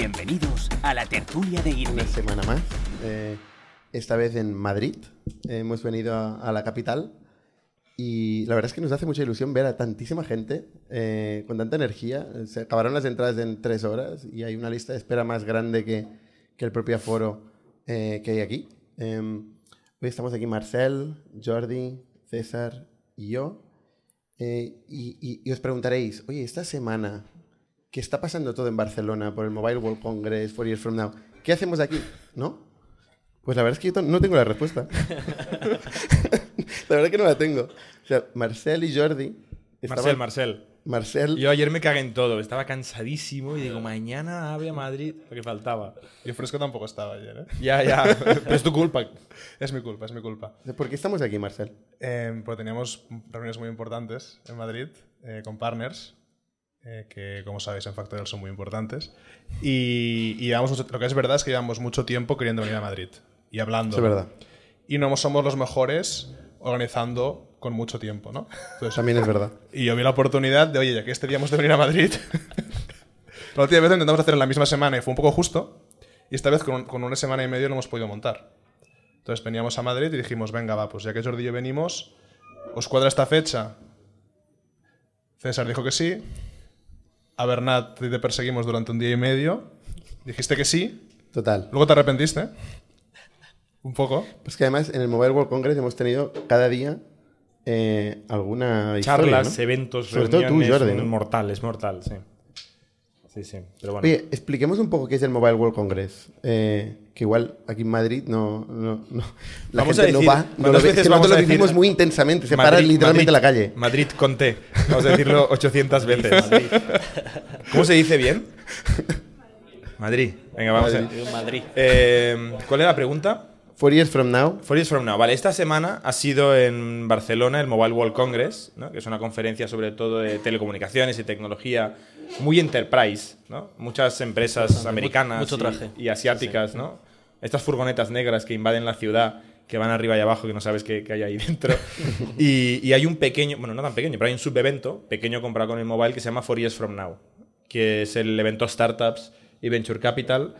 Bienvenidos a la tertulia de Una Irme. semana más. eh, esta vez en Madrid. Hemos venido a, la capital. Y la verdad es que nos hace mucha ilusión ver a tantísima gente eh, con tanta energía. Se acabaron las entradas en tres horas y hay una lista de espera más grande que, el propio aforo eh, que hay aquí. Eh, hoy estamos aquí Marcel, Jordi, César y yo. Eh, y- y os preguntaréis, oye, esta semana que está pasando todo en Barcelona por el Mobile World Congress, Four Years From Now, ¿qué hacemos aquí? ¿No? Pues la verdad es que yo no tengo la respuesta. la verdad que no la tengo. O sea, Marcel y Jordi. estaban- Marcel, Marcel. Marcel. Yo ayer me cagué en todo, estaba cansadísimo y digo, mañana abre a Madrid, lo que faltaba. Yo fresco tampoco estaba ayer, ¿eh? Ya, ya, pero es tu culpa. Es mi culpa, es mi culpa. ¿Por qué estamos aquí, Marcel? Eh, porque teníamos reuniones muy importantes en Madrid eh, con partners, eh, que como sabéis en Factorial son muy importantes. Y, y llevamos mucho- lo que es verdad es que llevamos mucho tiempo queriendo venir a Madrid y hablando. Es verdad. Y no somos los mejores organizando con mucho tiempo, ¿no? Entonces, También es verdad. Y yo vi la oportunidad de, oye, ya que este día hemos de venir a Madrid. la última vez lo intentamos hacer en la misma semana y fue un poco justo. Y esta vez con, con una semana y medio lo hemos podido montar. Entonces veníamos a Madrid y dijimos, venga, va, pues ya que Jordi y yo venimos, ¿os cuadra esta fecha? César dijo que sí. A Bernat te perseguimos durante un día y medio. Dijiste que sí. Total. Luego te arrepentiste. Un poco. Pues que además en el Mobile World Congress hemos tenido cada día eh, alguna historia, Charlas, ¿no? eventos, Sobre todo tú, Jordi, ¿no? mortal, es mortal, sí. Sí, sí, pero bueno. Oye, expliquemos un poco qué es el Mobile World Congress. Eh, que igual aquí en Madrid no, no, no- la Vamos gente a no decir- va. No lo ¿cuántas ve. veces Es que vamos nosotros a lo decir- vivimos muy intensamente. Se para Madrid- literalmente Madrid- la calle. Madrid con T. Vamos a decirlo 800 veces. ¿Cómo se dice bien? Madrid. Venga, vamos a Madrid. Eh, ¿Cuál era la pregunta? Four Years From Now. Four Years From Now. Vale, esta semana ha sido en Barcelona el Mobile World Congress, ¿no? que es una conferencia sobre todo de telecomunicaciones y tecnología muy enterprise, ¿no? Muchas empresas americanas mucho y- traje. y, asiáticas, ¿no? Estas furgonetas negras que invaden la ciudad, que van arriba y abajo, que no sabes qué, qué hay ahí dentro. y, y hay un pequeño, bueno, no tan pequeño, pero hay un subevento pequeño comparado con el mobile que se llama Four Years From Now, que es el evento Startups y Venture Capital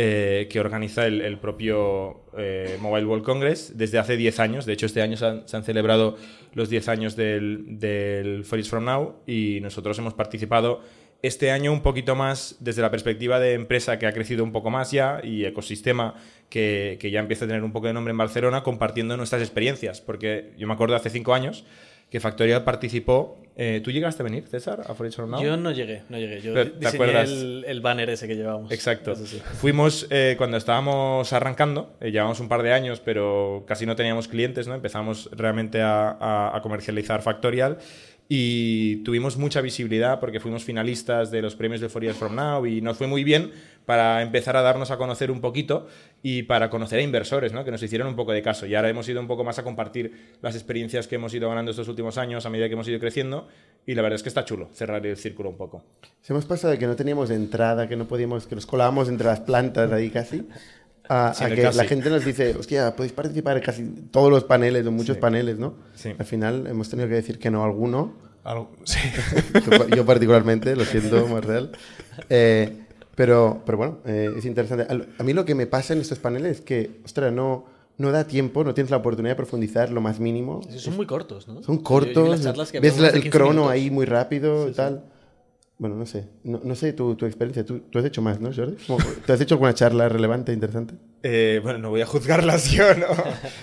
eh, que organiza el, el propio eh, Mobile World Congress desde hace 10 años. De hecho, este año se han, se han celebrado los 10 años del, del For Years From Now y nosotros hemos participado este año un poquito más desde la perspectiva de empresa que ha crecido un poco más ya y ecosistema que, que ya empieza a tener un poco de nombre en Barcelona compartiendo nuestras experiencias. Porque yo me acuerdo hace 5 años que Factorial participó. eh, ¿Tú llegaste a venir, César, a From Now? Yo no llegué, no llegué. Yo ¿te diseñé el, el banner ese que llevábamos. Exacto. Sí. Fuimos eh, cuando estábamos arrancando, eh, llevamos un par de años, pero casi no teníamos clientes, ¿no? Empezamos realmente a, a- a comercializar Factorial y tuvimos mucha visibilidad porque fuimos finalistas de los premios de Four Years From Now y nos fue muy bien para empezar a darnos a conocer un poquito y para conocer a inversores, ¿no? Que nos hicieron un poco de caso. Y ahora hemos ido un poco más a compartir las experiencias que hemos ido ganando estos últimos años a medida que hemos ido creciendo y la verdad es que está chulo cerrar el círculo un poco. Se hemos pasado de que no teníamos entrada, que no podíamos, que nos colábamos entre las plantas ahí casi, a, a que casi. la gente nos dice, hostia, podéis participar en casi todos los paneles o muchos Sí. paneles, ¿no? Sí. Al final hemos tenido que decir que no a alguno. Algo- sí. yo, yo particularmente, lo siento, Marcel. Eh, pero, pero bueno, eh, es interesante. A mí lo que me pasa en estos paneles es que, ostras, no, no da tiempo, no tienes la oportunidad de profundizar lo más mínimo. Sí, son muy cortos, ¿no? Son Yo- yo cortos, las charlas que ves la- el 15 crono minutos. ahí muy rápido y tal. Bueno, no sé. No, no sé tu, tu experiencia. ¿Tú, tú has hecho más, ¿no, Jordi? ¿Te has hecho alguna charla relevante, interesante? Eh, bueno, no voy a juzgarlas yo, ¿no?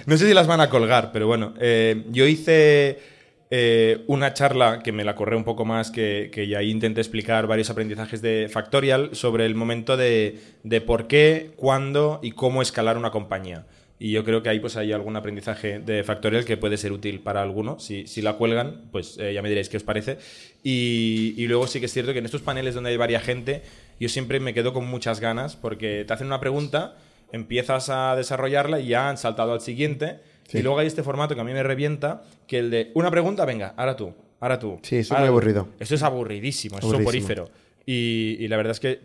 No sé si las van a colgar, pero bueno. eh, yo hice eh, una charla que me la corré un poco más, que, que ahí intenté explicar varios aprendizajes de Factorial sobre el momento de, de por qué, cuándo y cómo escalar una compañía. Y yo creo que ahí pues hay algún aprendizaje de Factorial que puede ser útil para alguno. Si, si la cuelgan, pues eh, ya me diréis qué os parece. Y, y luego sí que es cierto que en estos paneles donde hay varias gente, yo siempre me quedo con muchas ganas porque te hacen una pregunta, empiezas a desarrollarla y ya han saltado al siguiente. Sí. Y luego hay este formato que a mí me revienta, que el de una pregunta, venga, ahora tú, ahora tú. Sí, eso es muy aburrido. Esto es aburridísimo, es soporífero. Y, y la verdad es que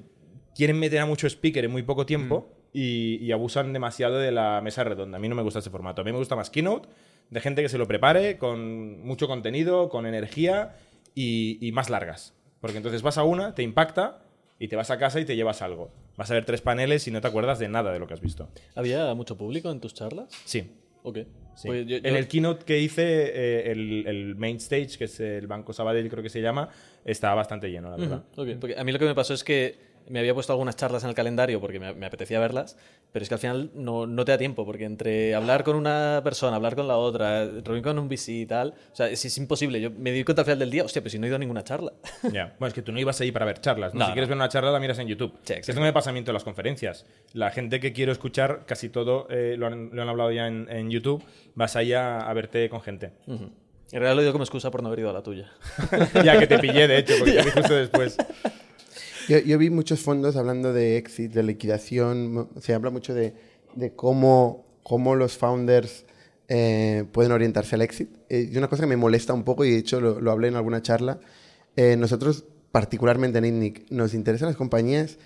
quieren meter a mucho speaker en muy poco tiempo y, y abusan demasiado de la mesa redonda. A mí no me gusta ese formato. A mí me gusta más keynote, de gente que se lo prepare, con mucho contenido, con energía y, y más largas. Porque entonces vas a una, te impacta y te vas a casa y te llevas algo. Vas a ver tres paneles y no te acuerdas de nada de lo que has visto. ¿Había mucho público en tus charlas? Sí. Ok. sí. Pues yo- En el keynote que hice, eh, el, el main stage, que es el Banco Sabadell, creo que se llama, estaba bastante lleno, la verdad. Porque a mí lo que me pasó es que me había puesto algunas charlas en el calendario porque me, me apetecía verlas, pero es que al final no, no te da tiempo, porque entre hablar con una persona, hablar con la otra, reunir con un VC y tal, o sea, es, es imposible. Yo me di cuenta al final del día, hostia, pero si no he ido a ninguna charla. Ya. Bueno, es que tú no ibas ahí para ver charlas, ¿no? No, si quieres ver una charla, la miras en YouTube. Sí, Esto me pasa a mí en todas las conferencias. La gente que quiero escuchar, casi todo eh, lo, han, lo han hablado ya en, en YouTube, vas ahí a, a verte con gente. En realidad lo digo como excusa por no haber ido a la tuya. ya que te pillé, de hecho, porque te vi justo después. Yo, yo vi muchos fondos hablando de exit, de liquidación. Se habla mucho de, de cómo, cómo los founders eh, pueden orientarse al exit. Eh, y una cosa que me molesta un poco, y de hecho lo, lo hablé en alguna charla, eh, nosotros, particularmente en INNIC, nos interesan las compañías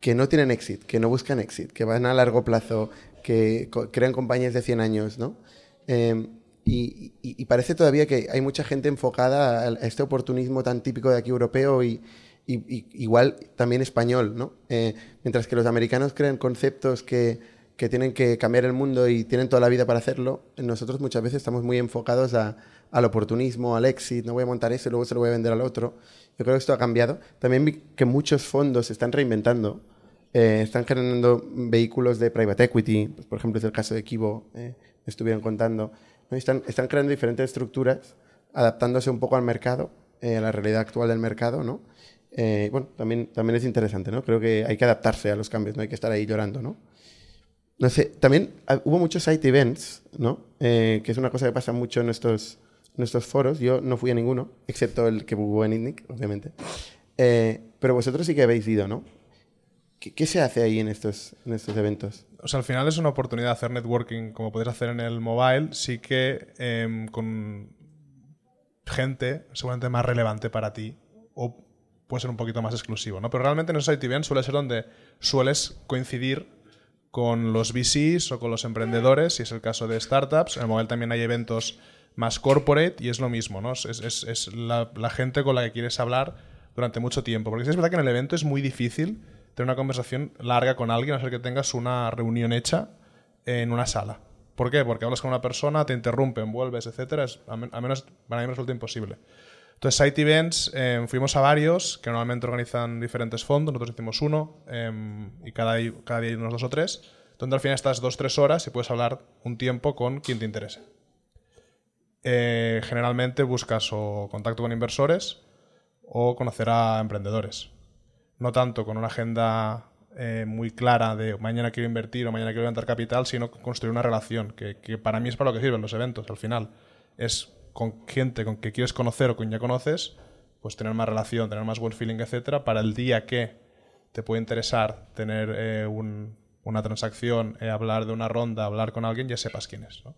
que no tienen exit, que no buscan exit, que van a largo plazo, que co- crean compañías de 100 años, ¿no? Eh, y, y- y parece todavía que hay mucha gente enfocada a este oportunismo tan típico de aquí europeo y, y- y- igual también español, ¿no? Eh, mientras que los americanos crean conceptos que, que tienen que cambiar el mundo y tienen toda la vida para hacerlo, nosotros muchas veces estamos muy enfocados a- al oportunismo, al exit, no voy a montar eso y luego se lo voy a vender al otro. Yo creo que esto ha cambiado. También vi que muchos fondos se están reinventando. Eh, están generando vehículos de private equity, pues, por ejemplo, es el caso de Kibo, eh, me estuvieron contando. ¿no? Están, están creando diferentes estructuras, adaptándose un poco al mercado, eh, a la realidad actual del mercado, ¿no? Eh, bueno, también, también es interesante, ¿no? Creo que hay que adaptarse a los cambios, no hay que estar ahí llorando, ¿no? No sé, también ah, hubo muchos site events, ¿no? Eh, que es una cosa que pasa mucho en nuestros, nuestros foros. Yo no fui a ninguno, excepto el que hubo en ITNIC, obviamente. Eh, pero vosotros sí que habéis ido, ¿no? ¿Qué, qué se hace ahí en estos, en estos eventos? O sea, al final es una oportunidad de hacer networking como podéis hacer en el mobile, sí que em, con gente seguramente más relevante para ti o puede ser un poquito más exclusivo, ¿no? Pero realmente en esos ITV suele ser donde sueles coincidir con los VCs o con los emprendedores, si es el caso de startups. En el mobile también hay eventos más corporate y es lo mismo, ¿no? Es, la, gente con la que quieres hablar durante mucho tiempo. Porque sí es verdad que en el evento es muy difícil tener una conversación larga con alguien, a ser que tengas una reunión hecha en una sala. ¿Por qué? Porque hablas con una persona, te interrumpen, vuelves. Es, a menos para mí resulta imposible. Entonces, Site Events, eh, fuimos a varios que normalmente organizan diferentes fondos. Nosotros hicimos uno eh, y cada, día hay unos dos o tres, donde al final estás dos tres horas y puedes hablar un tiempo con quien te interese. Eh, generalmente buscas o contacto con inversores o conocer a emprendedores. No tanto con una agenda eh, muy clara de mañana quiero invertir o mañana quiero levantar capital, sino construir una relación, que, que para mí es para lo que sirven los eventos. Al final es con gente con que quieres conocer o con ya conoces, pues tener más relación, tener más buen feeling, etcétera, para el día que te puede interesar tener eh, un- una transacción, eh, hablar de una ronda, hablar con alguien, ya sepas quién es. ¿no?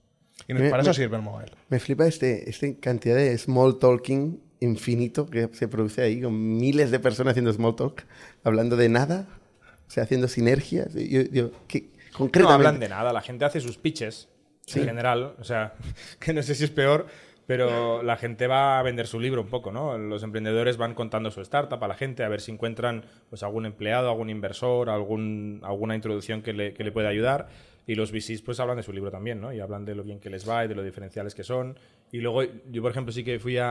Y Me- para eso me- sirve el mobile. Me flipa este, esta cantidad de small talking infinito que se produce ahí, con miles de personas haciendo small talk, hablando de nada, o sea, haciendo sinergias. Yo, yo, ¿qué- No concretamente, hablan de nada, la gente hace sus pitches en general, o sea, que no sé si es peor, pero la gente va a vender su libro un poco, ¿no? Los emprendedores van contando su startup a la gente a ver si encuentran pues algún empleado, algún inversor, algún, alguna introducción que le, que le pueda ayudar. Y los VCs pues hablan de su libro también, ¿no? Y hablan de lo bien que les va y de lo diferenciales que son. Y luego yo, por ejemplo, sí que fui a,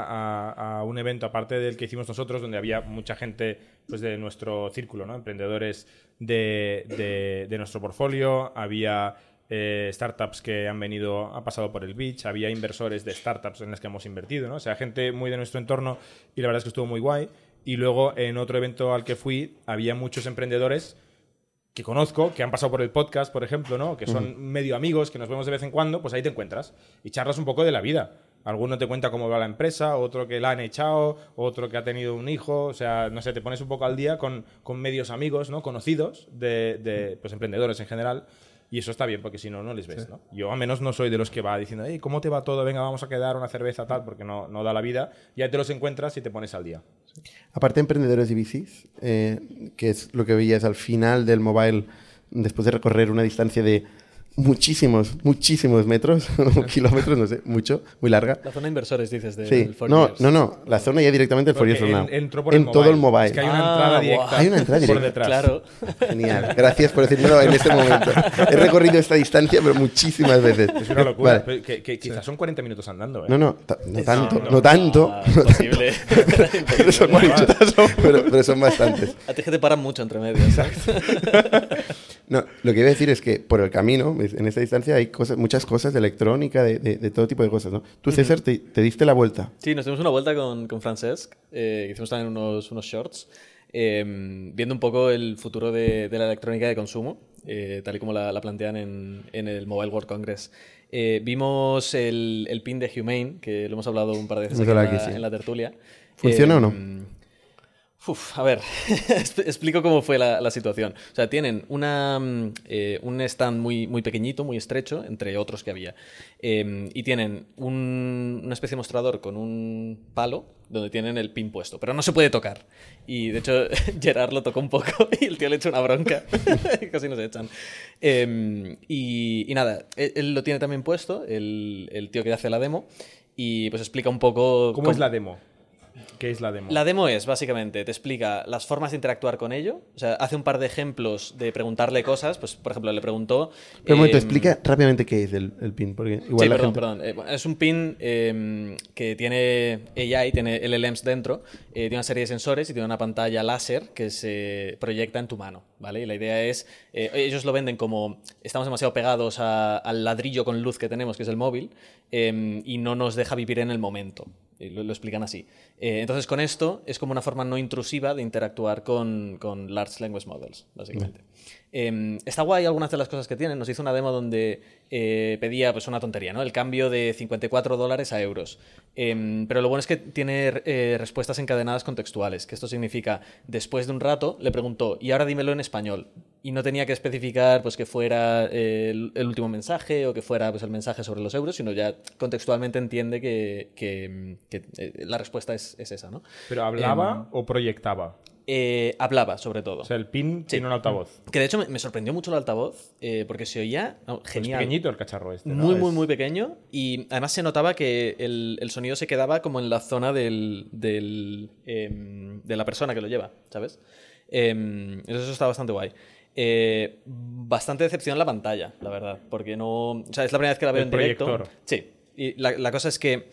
a- un evento aparte del que hicimos nosotros, donde había mucha gente pues de nuestro círculo, ¿no? Emprendedores de, de- de nuestro portfolio, había eh, startups que han venido, ha pasado por el beach, había inversores de startups en las que hemos invertido, ¿no? O sea, gente muy de nuestro entorno y la verdad es que estuvo muy guay. Y luego en otro evento al que fui había muchos emprendedores que conozco, que han pasado por el podcast, por ejemplo, ¿no? Que son medio amigos, que nos vemos de vez en cuando, pues ahí te encuentras y charlas un poco de la vida. Alguno te cuenta cómo va la empresa, otro que la han echado, otro que ha tenido un hijo, o sea, no sé, te pones un poco al día con, con medios amigos, ¿no? Conocidos de, de, pues, emprendedores en general. Y eso está bien, porque si no, no les ves, ¿no? Yo al menos no soy de los que va diciendo, "Ey, ¿cómo te va todo? Venga, vamos a quedar una cerveza, tal, porque no, no da la vida. Ya te los encuentras y te pones al día. aparte de emprendedores y VCs, eh, que es lo que veías al final del mobile, después de recorrer una distancia de muchísimos, muchísimos metros, kilómetros, no sé, mucho, muy larga. La zona de inversores, dices, del Sí, no, Years. no, no, la zona ya directamente del en- Now. entró por en el todo el mobile. mobile. Es que hay una Ah, entrada directa. Hay una entrada por detrás. Claro. Genial, gracias por decírmelo en este momento. He recorrido esta distancia, pero muchísimas veces. Es una locura. Vale. Que, que quizás son 40 minutos andando, ¿eh? No, no, no tanto, no, no tanto, Ah, no tanto, imposible. pero son, pero, pero son bastantes. A ti es que te paran mucho entre. ¿sabes? No, lo que iba a decir es que por el camino. En esta distancia, hay cosas, muchas cosas de electrónica, de, de- de todo tipo de cosas, ¿no? Tú, César, te, te diste la vuelta. Sí, nos dimos una vuelta con, con Francesc, eh, hicimos también unos, unos shorts, eh, viendo un poco el futuro de, de la electrónica de consumo, eh, tal y como la, la plantean en, en el Mobile World Congress. Eh, vimos el, el pin de Humane, que lo hemos hablado un par de veces aquí en, la, sí. en la tertulia. ¿Funciona o no? Uf, a ver, explico cómo fue la, la situación. O sea, tienen una, mm, eh, un stand muy, muy pequeñito, muy estrecho, entre otros que había. Eh, y tienen un- una especie de mostrador con un palo donde tienen el pin puesto, pero no se puede tocar. Y de hecho, Gerard lo tocó un poco y el tío le echó una bronca. Casi nos echan. Eh, y, y nada, él, él lo tiene también puesto, el, el tío que hace la demo, y pues explica un poco... ¿Cómo es la demo? ¿Qué es la demo? La demo es, básicamente, te explica las formas de interactuar con ello. O sea, hace un par de ejemplos de preguntarle cosas. Pues, por ejemplo, le preguntó... Pero un momento, eh, explica rápidamente qué es el, el pin, porque igual Sí, la perdón, gente... perdón. Eh, es un pin eh, que tiene AI, tiene LLMs dentro, eh, tiene una serie de sensores y tiene una pantalla láser que se proyecta en tu mano, ¿vale? Y la idea es, eh, ellos lo venden como estamos demasiado pegados a- al ladrillo con luz que tenemos, que es el móvil, eh, y no nos deja vivir en el momento. Lo explican así. Eh, entonces, con esto es como una forma no intrusiva de interactuar con, con Large Language Models, básicamente. Eh, está guay algunas de las cosas que tienen. Nos hizo una demo donde eh, pedía pues una tontería, ¿no? El cambio de 54 dólares a euros. Eh, pero lo bueno es que tiene eh, respuestas encadenadas contextuales, que esto significa, después de un rato, le preguntó, y ahora dímelo en español. Y no tenía que especificar pues, que fuera eh, el, el último mensaje o que fuera pues, el mensaje sobre los euros, sino ya contextualmente entiende que, que- que, la respuesta es, es esa, ¿no? ¿Pero hablaba Em, o proyectaba? Eh, hablaba, sobre todo. O sea, el pin tiene un altavoz. Que de hecho me, me sorprendió mucho el altavoz, eh, porque se oía no, Es genial. pequeñito el cacharro este, ¿no? Muy, Es- muy, muy pequeño. Y además se notaba que el, el sonido se quedaba como en la zona del, del, em, de la persona que lo lleva, ¿sabes? Em, eso está bastante guay. Eh, bastante decepción la pantalla, la verdad. Porque no. O sea, es la primera vez que la veo El en directo. proyector. Sí. Y la, la cosa es que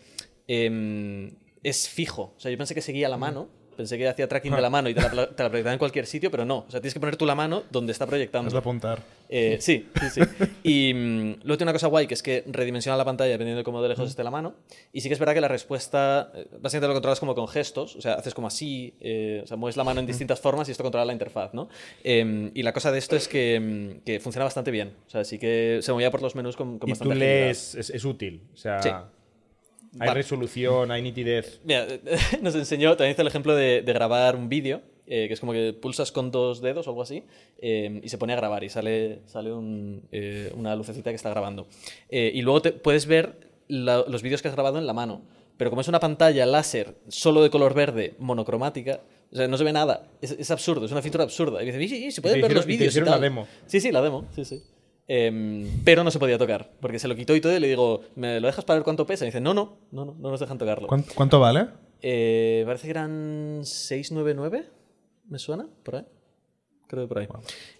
em, es fijo. O sea, yo pensé que seguía la mano. Pensé que hacía tracking de la mano y te la, te la proyectaba en cualquier sitio, pero no. O sea, tienes que poner tú la mano donde está proyectando. Has de apuntar. Eh, sí, sí, sí. Y mm, luego tiene una cosa guay que es que redimensiona la pantalla dependiendo de cómo de lejos esté la mano. Y sí que es verdad que la respuesta, eh, básicamente lo controlas como con gestos, o sea, haces como así, eh, o sea, mueves la mano en distintas formas y esto controla la interfaz, ¿no? Em, y la cosa de esto es que, mm, que funciona bastante bien. O sea, sí que se movía por los menús con, con Y bastante tú lees, es, es útil. O sea, Sí. Hay resolución, hay nitidez. Mira, nos enseñó, también hizo el ejemplo de, de grabar un vídeo, eh, que es como que pulsas con dos dedos o algo así, eh, y se pone a grabar y sale, sale un, eh, una lucecita que está grabando. Y luego te, puedes ver la- los vídeos que has grabado en la mano. Pero como es una pantalla láser solo de color verde, monocromática, o sea, no se ve nada. Es, es absurdo, es una featura absurda. Y sí, sí, se pueden ver los y vídeos. y hicieron la tal". demo. Sí, sí, la demo, sí, sí. Em, pero no se podía tocar, porque se lo quitó y todo, y le digo, ¿me lo dejas para ver cuánto pesa? Y dice, no, no, no, no, no nos dejan tocarlo. ¿Cuánto, cuánto vale? Eh, parece que eran 699, ¿me suena? Por ahí. Creo que por ahí.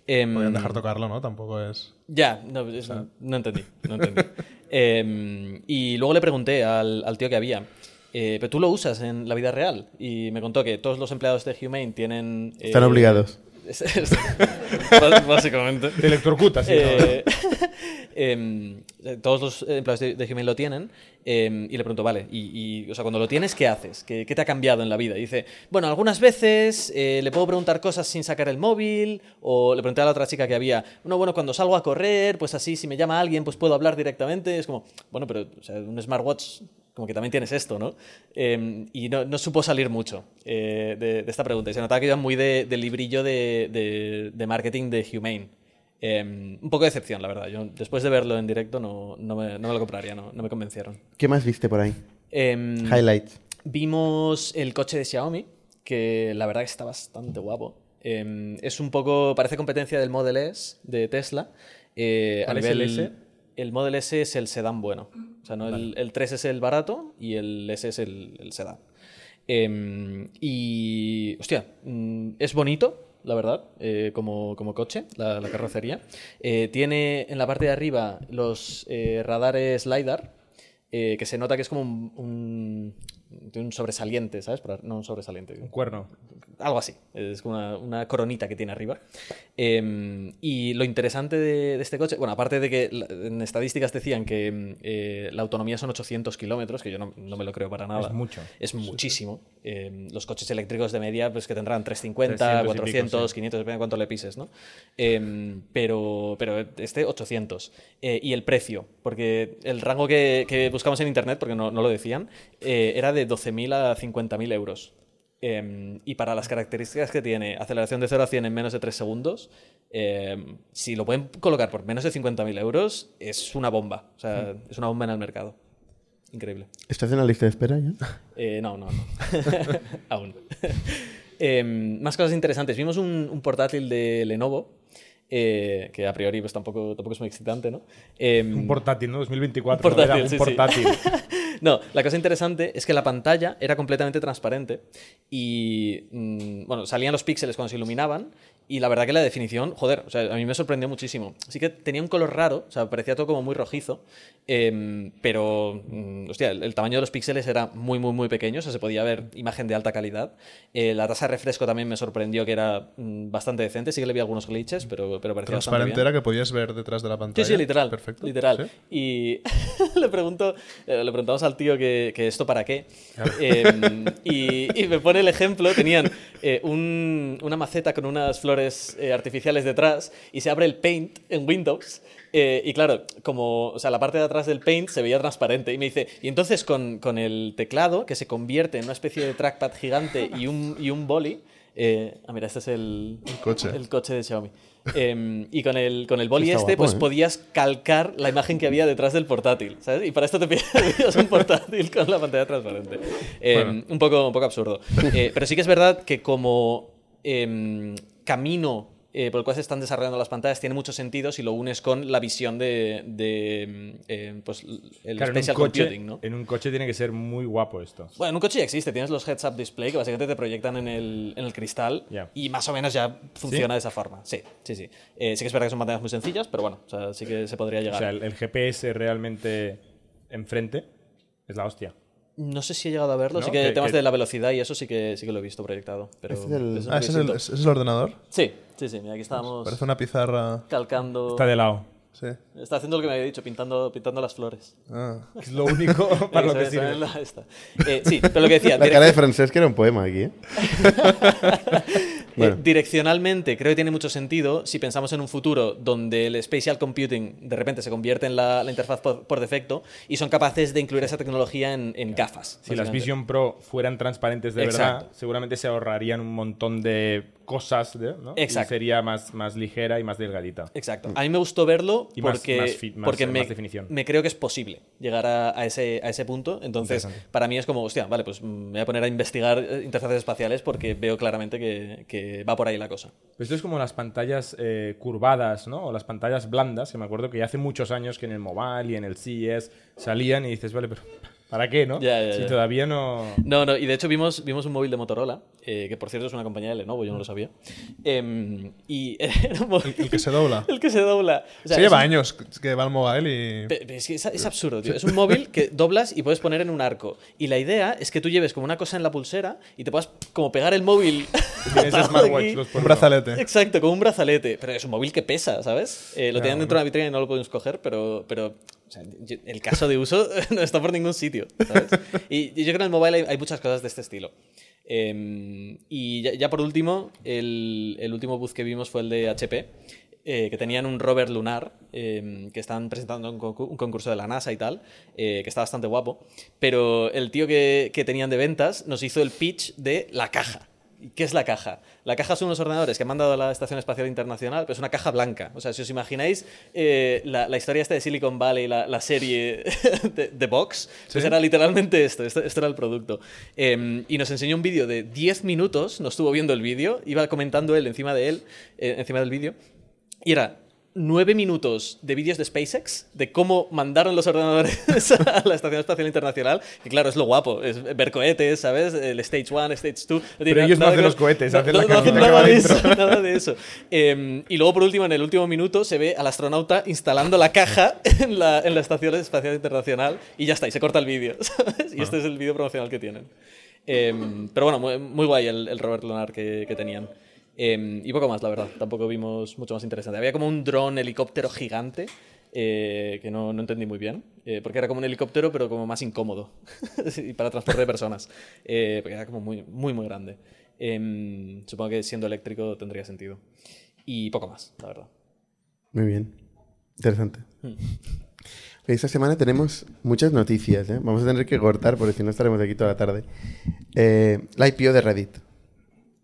Em, Podrían dejar tocarlo, ¿no? Tampoco es. Ya, no, es- no entendí. No entendí. Em, y luego le pregunté al, al tío que había, eh, ¿pero tú lo usas en la vida real? Y me contó que todos los empleados de Humane tienen... eh, Están obligados. Básicamente. Te electrocutas. ¿sí? Eh, em, eh, todos los empleados de, de Humane lo tienen em, y le pregunto, vale, y, y, o sea, cuando lo tienes, ¿qué haces? ¿Qué, qué te ha cambiado en la vida? Y dice, bueno, algunas veces eh, le puedo preguntar cosas sin sacar el móvil o le pregunté a la otra chica que había, no, bueno, cuando salgo a correr, pues así, si me llama alguien, pues puedo hablar directamente. Es como, bueno, pero o sea, un smartwatch como que también tienes esto, ¿no? Eh, y no, no supo salir mucho eh, de, de esta pregunta. Y se notaba que iba muy de, del librillo de, de- de marketing de Humane. Eh, un poco de decepción, la verdad. Yo después de verlo en directo no, no, me, no me lo compraría, no, no me convencieron. ¿Qué más viste por ahí? Em, Highlights. Vimos el coche de Xiaomi, que la verdad que está bastante guapo. Em, es un poco, parece competencia del Model S de Tesla. Eh, a ¿Cuál es el nivel- S? El Model S es el sedán bueno. O sea, ¿no? el, el 3 es el barato y el S es el, el sedán. Em, y. Hostia, mm, es bonito, la verdad, eh, como, como coche, la, la carrocería. Eh, tiene en la parte de arriba los eh, radares LiDAR, que se nota que es como un. un tiene un sobresaliente, ¿sabes? Pero no un sobresaliente. Un cuerno. Algo así. Es como una, una coronita que tiene arriba. Eh, y lo interesante de, de este coche, bueno, aparte de que en estadísticas decían que mm, eh, la autonomía son 800 kilómetros, que yo no, no me lo creo para nada. Es mucho. Es muchísimo. Eh, los coches eléctricos de media, pues que tendrán 350, 300 y pico, 400, sí. 500, depende de cuánto le pises, ¿no? Pero, pero este 800. Eh, y el precio, porque el rango que, que buscamos en internet, porque no, no lo decían, eh, era de 12.000 a 50.000 euros. Eh, y para las características que tiene, aceleración de 0 a 100 en menos de 3 segundos, eh, si lo pueden colocar por menos de 50.000 euros, es una bomba. O sea, es una bomba en el mercado. Increíble. ¿Estás en la lista de espera ya? Eh, no, no, no. Aún. Em, más cosas interesantes. Vimos un, un portátil de Lenovo, eh, que a priori pues, tampoco, tampoco es muy excitante, ¿no? Em, Un portátil, ¿no? 2024. Un portátil, ¿no? Era un sí, sí. no, la cosa interesante es que la pantalla era completamente transparente y, mm, bueno, salían los píxeles cuando se iluminaban y la verdad que la definición, joder, o sea, a mí me sorprendió muchísimo. Sí que tenía un color raro, o sea, parecía todo como muy rojizo, em, pero, mm, hostia, el, el tamaño de los píxeles era muy, muy, muy pequeño, o sea, se podía ver imagen de alta calidad. Eh, la tasa de refresco también me sorprendió que era mm, bastante decente, sí que le vi algunos glitches, pero, pero parecía bastante Transparente bien. era que podías ver detrás de la pantalla. Sí, sí, literal. Perfecto. Literal. ¿Sí? Y le pregunto, eh, le preguntamos al tío que, que esto para qué. Eh, y, y me pone el ejemplo, tenían eh, un- una maceta con unas flores eh, artificiales detrás y se abre el Paint en Windows. eh, y claro, como o sea, la parte de atrás del Paint se veía transparente. Y me dice, y entonces con, con el teclado, que se convierte en una especie de trackpad gigante y un, y un boli. eh, ah, mira, este es el, El coche. el coche de Xiaomi. Em, y con el, con el boli Está este, guapo, pues ¿eh? podías calcar la imagen que había detrás del portátil, ¿sabes? Y para esto te pedías un portátil con la pantalla transparente. Em, un, poco, un poco absurdo. Eh, pero sí que es verdad que como em, camino eh, por el cual se están desarrollando las pantallas tiene mucho sentido si lo unes con la visión de, de, em, em, pues, el Claro, en un, spatial coche, computing, ¿no? en un coche tiene que ser muy guapo esto. Bueno, en un coche ya existe. Tienes los heads-up display que básicamente te proyectan en el, en el cristal y más o menos ya funciona de esa forma. Sí, sí, sí. Eh, sí que es verdad que son pantallas muy sencillas, pero bueno, o sea, sí que se podría llegar. O sea, el, el GPS realmente enfrente es la hostia. No sé si he llegado a verlo, ¿No? sí que, Que- temas que- de la velocidad y eso sí que, sí que lo he visto proyectado. Pero Ese es el- es Ah, ¿ese es, el, es el ordenador? Sí, sí, sí. Mira, aquí estábamos Parece una pizarra. calcando. Está de lado. Sí. Está haciendo lo que me había dicho, pintando, pintando las flores. Ah. Es lo único para lo que sirve. la-. Eh, sí, pero lo que decía. La cara de francés que era un poema aquí, ¿eh? Bueno. Eh, direccionalmente creo que tiene mucho sentido si pensamos en un futuro donde el spatial computing de repente se convierte en la, la interfaz por, por defecto y son capaces de incluir esa tecnología en, en gafas. Si las. Vision Pro fueran transparentes de Exacto. verdad, seguramente se ahorrarían un montón de cosas, de- ¿no? Exacto. Y sería más, más ligera y más delgadita. Exacto. A mí me gustó verlo Y porque, más porque me, definición. me creo que es posible llegar a, a ese, a ese punto. Entonces, para mí es como, hostia, vale, pues mm, me voy a poner a investigar eh, interfaces espaciales porque veo claramente que, que va por ahí la cosa. Pues esto es como las pantallas eh, curvadas, ¿no? O las pantallas blandas, que me acuerdo que ya hace muchos años que en el mobile y en el CES salían y dices, vale, pero ¿para qué, no? Ya, ya, si ya. todavía no... No, no, y de hecho vimos, vimos un móvil de Motorola, eh, que por cierto es una compañía de Lenovo, yo no lo sabía. Em, y era un móvil- El que se dobla. el que se dobla. O sea, Se es lleva un- años que va al mobile y. Es, que es, es absurdo, tío. Es un móvil que doblas y puedes poner en un arco. Y la idea es que tú lleves como una cosa en la pulsera y te puedas como pegar el móvil. Atado smartwatch, por Un brazalete. Exacto, como un brazalete. Pero es un móvil que pesa, ¿sabes? Eh, lo Ah, tienen dentro de una vitrina y no lo podemos coger, pero, pero o sea, yo- el caso de uso no está por ningún sitio, ¿sabes? Y, y yo creo que en el mobile hay, hay muchas cosas de este estilo. Eh, y ya, por último, el, último booth que vimos fue el de HP. eh, que tenían un rover lunar eh, que están presentando un, un concurso de la NASA y tal, eh, que está bastante guapo. Pero el tío que, que tenían de ventas nos hizo el pitch de la caja. ¿Qué es la caja? La caja son unos ordenadores que han mandado a la Estación Espacial Internacional, pero es una caja blanca. O sea, si os imagináis eh, la, la historia esta de Silicon Valley, la, la serie de, de Box, pues era literalmente esto, esto, esto era el producto. Eh, y nos enseñó un vídeo de 10 minutos, nos estuvo viendo el vídeo, iba comentando él encima de él, eh, encima del vídeo, y era nueve minutos de vídeos de SpaceX, de cómo mandaron los ordenadores a la Estación Espacial Internacional. Y claro, es lo guapo, es ver cohetes, ¿sabes? El Stage 1, Stage 2. Pero ellos no hacen los cohetes, hacen la no hacen nada de eso, nada de eso. Eh, y luego, por último, en el último minuto, se ve al astronauta instalando la caja en la, en la Estación Espacial Internacional y ya está, y se corta el vídeo, ¿sabes? Y este es el vídeo promocional que tienen. Eh, pero bueno, muy, muy guay el, el Robert que, que tenían. Eh, y poco más, la verdad. Tampoco vimos mucho más interesante. Había como un dron helicóptero gigante eh, que no, no entendí muy bien. eh, porque era como un helicóptero, pero como más incómodo. y para transporte de personas. Eh, porque era como muy, muy, muy grande. Eh, supongo que siendo eléctrico tendría sentido. Y poco más, la verdad. Muy bien. Interesante. Hmm. Esta semana tenemos muchas noticias. Vamos a tener que cortar porque si no estaremos aquí toda la tarde. La IPO de Reddit.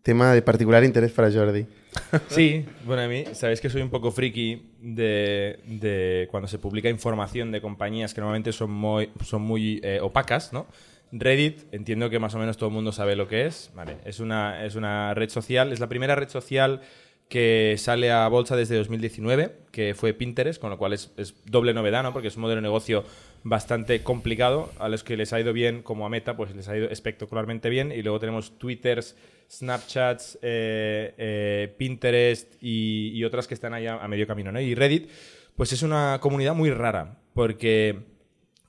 Tema de particular interés para Jordi. Sí, bueno, a mí, sabéis que soy un poco friki de, de cuando se publica información de compañías que normalmente son muy, son muy eh, opacas, ¿no? Reddit, entiendo que más o menos todo el mundo sabe lo que es. Vale, es una, es una red social, es la primera red social que sale a bolsa desde 2019, que fue Pinterest, con lo cual es, es doble novedad, ¿no? Porque es un modelo de negocio bastante complicado. A los que les ha ido bien, como a Meta, pues les ha ido espectacularmente bien. Y luego tenemos Twitters, Snapchats, eh, eh, Pinterest y, otras que están allá a medio camino, ¿no? Y Reddit, pues es una comunidad muy rara, porque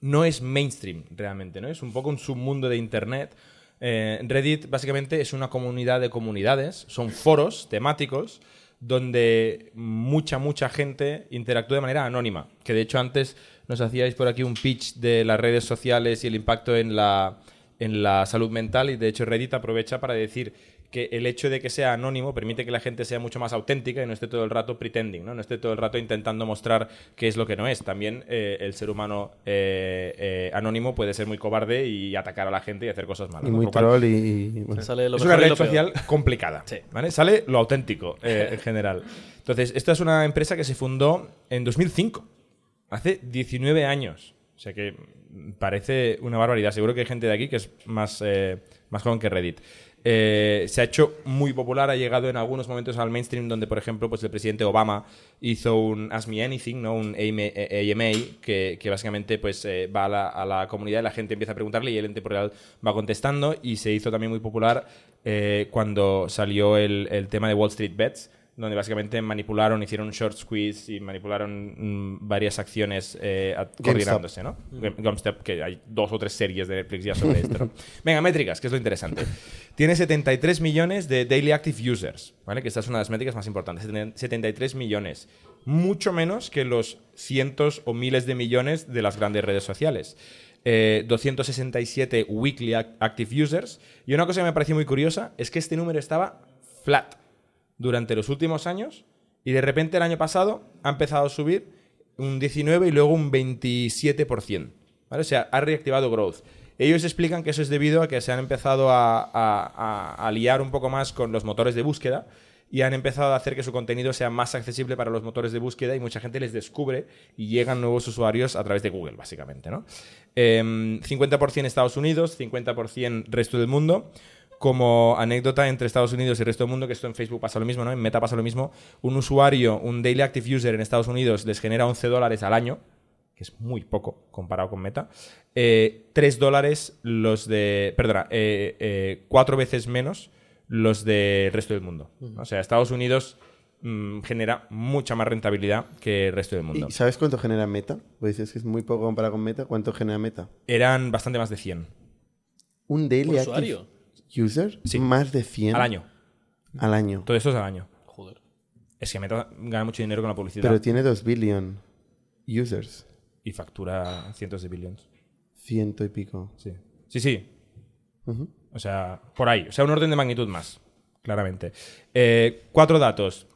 no es mainstream realmente, ¿no? Es un poco un submundo de Internet. Eh, Reddit básicamente es una comunidad de comunidades, son foros temáticos donde mucha, mucha gente interactúa de manera anónima. Que de hecho antes nos hacíais por aquí un pitch de las redes sociales y el impacto en la, en la salud mental y de hecho Reddit aprovecha para decir que el hecho de que sea anónimo permite que la gente sea mucho más auténtica y no esté todo el rato pretending, no, no esté todo el rato intentando mostrar qué es lo que no es. También eh, el ser humano eh, eh, anónimo puede ser muy cobarde y atacar a la gente y hacer cosas malas. Y muy troll y... y, bueno. Sale lo es una red social complicada. Sí. ¿vale? Sale lo auténtico eh, en general. Entonces, esta es una empresa que se fundó en 2005, hace 19 años. O sea que parece una barbaridad. Seguro que hay gente de aquí que es más, eh, más joven que Reddit. Eh, se ha hecho muy popular, ha llegado en algunos momentos al mainstream donde, por ejemplo, pues el presidente Obama hizo un Ask Me Anything, ¿no? un AMA, que, que básicamente pues, eh, va a la, comunidad y la gente empieza a preguntarle y él en tiempo real va contestando y se hizo también muy popular eh, cuando salió el, el tema de Wall Street Bets donde básicamente manipularon, hicieron un short squeeze y manipularon mm, varias acciones eh, a- coordinándose, ¿no? GameStop, que hay dos o tres series de Netflix ya sobre esto. ¿no? Venga, métricas, que es lo interesante. Tiene 73 millones de daily active users, ¿vale? Que esta es una de las métricas más importantes. Seten- 73 millones. Mucho menos que los cientos o miles de millones de las grandes redes sociales. Eh, 267 weekly ac- active users. Y una cosa que me pareció muy curiosa es que este número estaba flat durante los últimos años y de repente el año pasado ha empezado a subir un 19 y luego un 27%. ¿vale? O sea, ha reactivado growth. Ellos explican que eso es debido a que se han empezado a, a- a- liar un poco más con los motores de búsqueda y han empezado a hacer que su contenido sea más accesible para los motores de búsqueda y mucha gente les descubre y llegan nuevos usuarios a través de Google, básicamente. ¿no? Em, 50% Estados Unidos, 50% resto del mundo. Como anécdota entre Estados Unidos y el resto del mundo, que esto en Facebook pasa lo mismo, ¿no? En Meta pasa lo mismo. Un usuario, un daily active user en Estados Unidos les genera 11 dólares al año, que es muy poco comparado con Meta. Eh, 3 dólares los de. Perdona, eh, eh, cuatro veces menos los del resto del mundo. O sea, Estados Unidos mm, genera mucha más rentabilidad que el resto del mundo. ¿Y sabes cuánto genera Meta? Pues dices que es muy poco comparado con Meta. ¿Cuánto genera Meta? Eran bastante más de 100 Un daily ¿Por active usuario? User, Sí. más de 100 al año. Al año. Todo esto es al año. Joder. Es que Meta gana mucho dinero con la publicidad Pero tiene 2 billion users. y factura cientos de billones. Ciento y pico. Sí, sí. sí. O sea, por ahí. O sea, un orden de magnitud más, claramente. Eh, cuatro datos.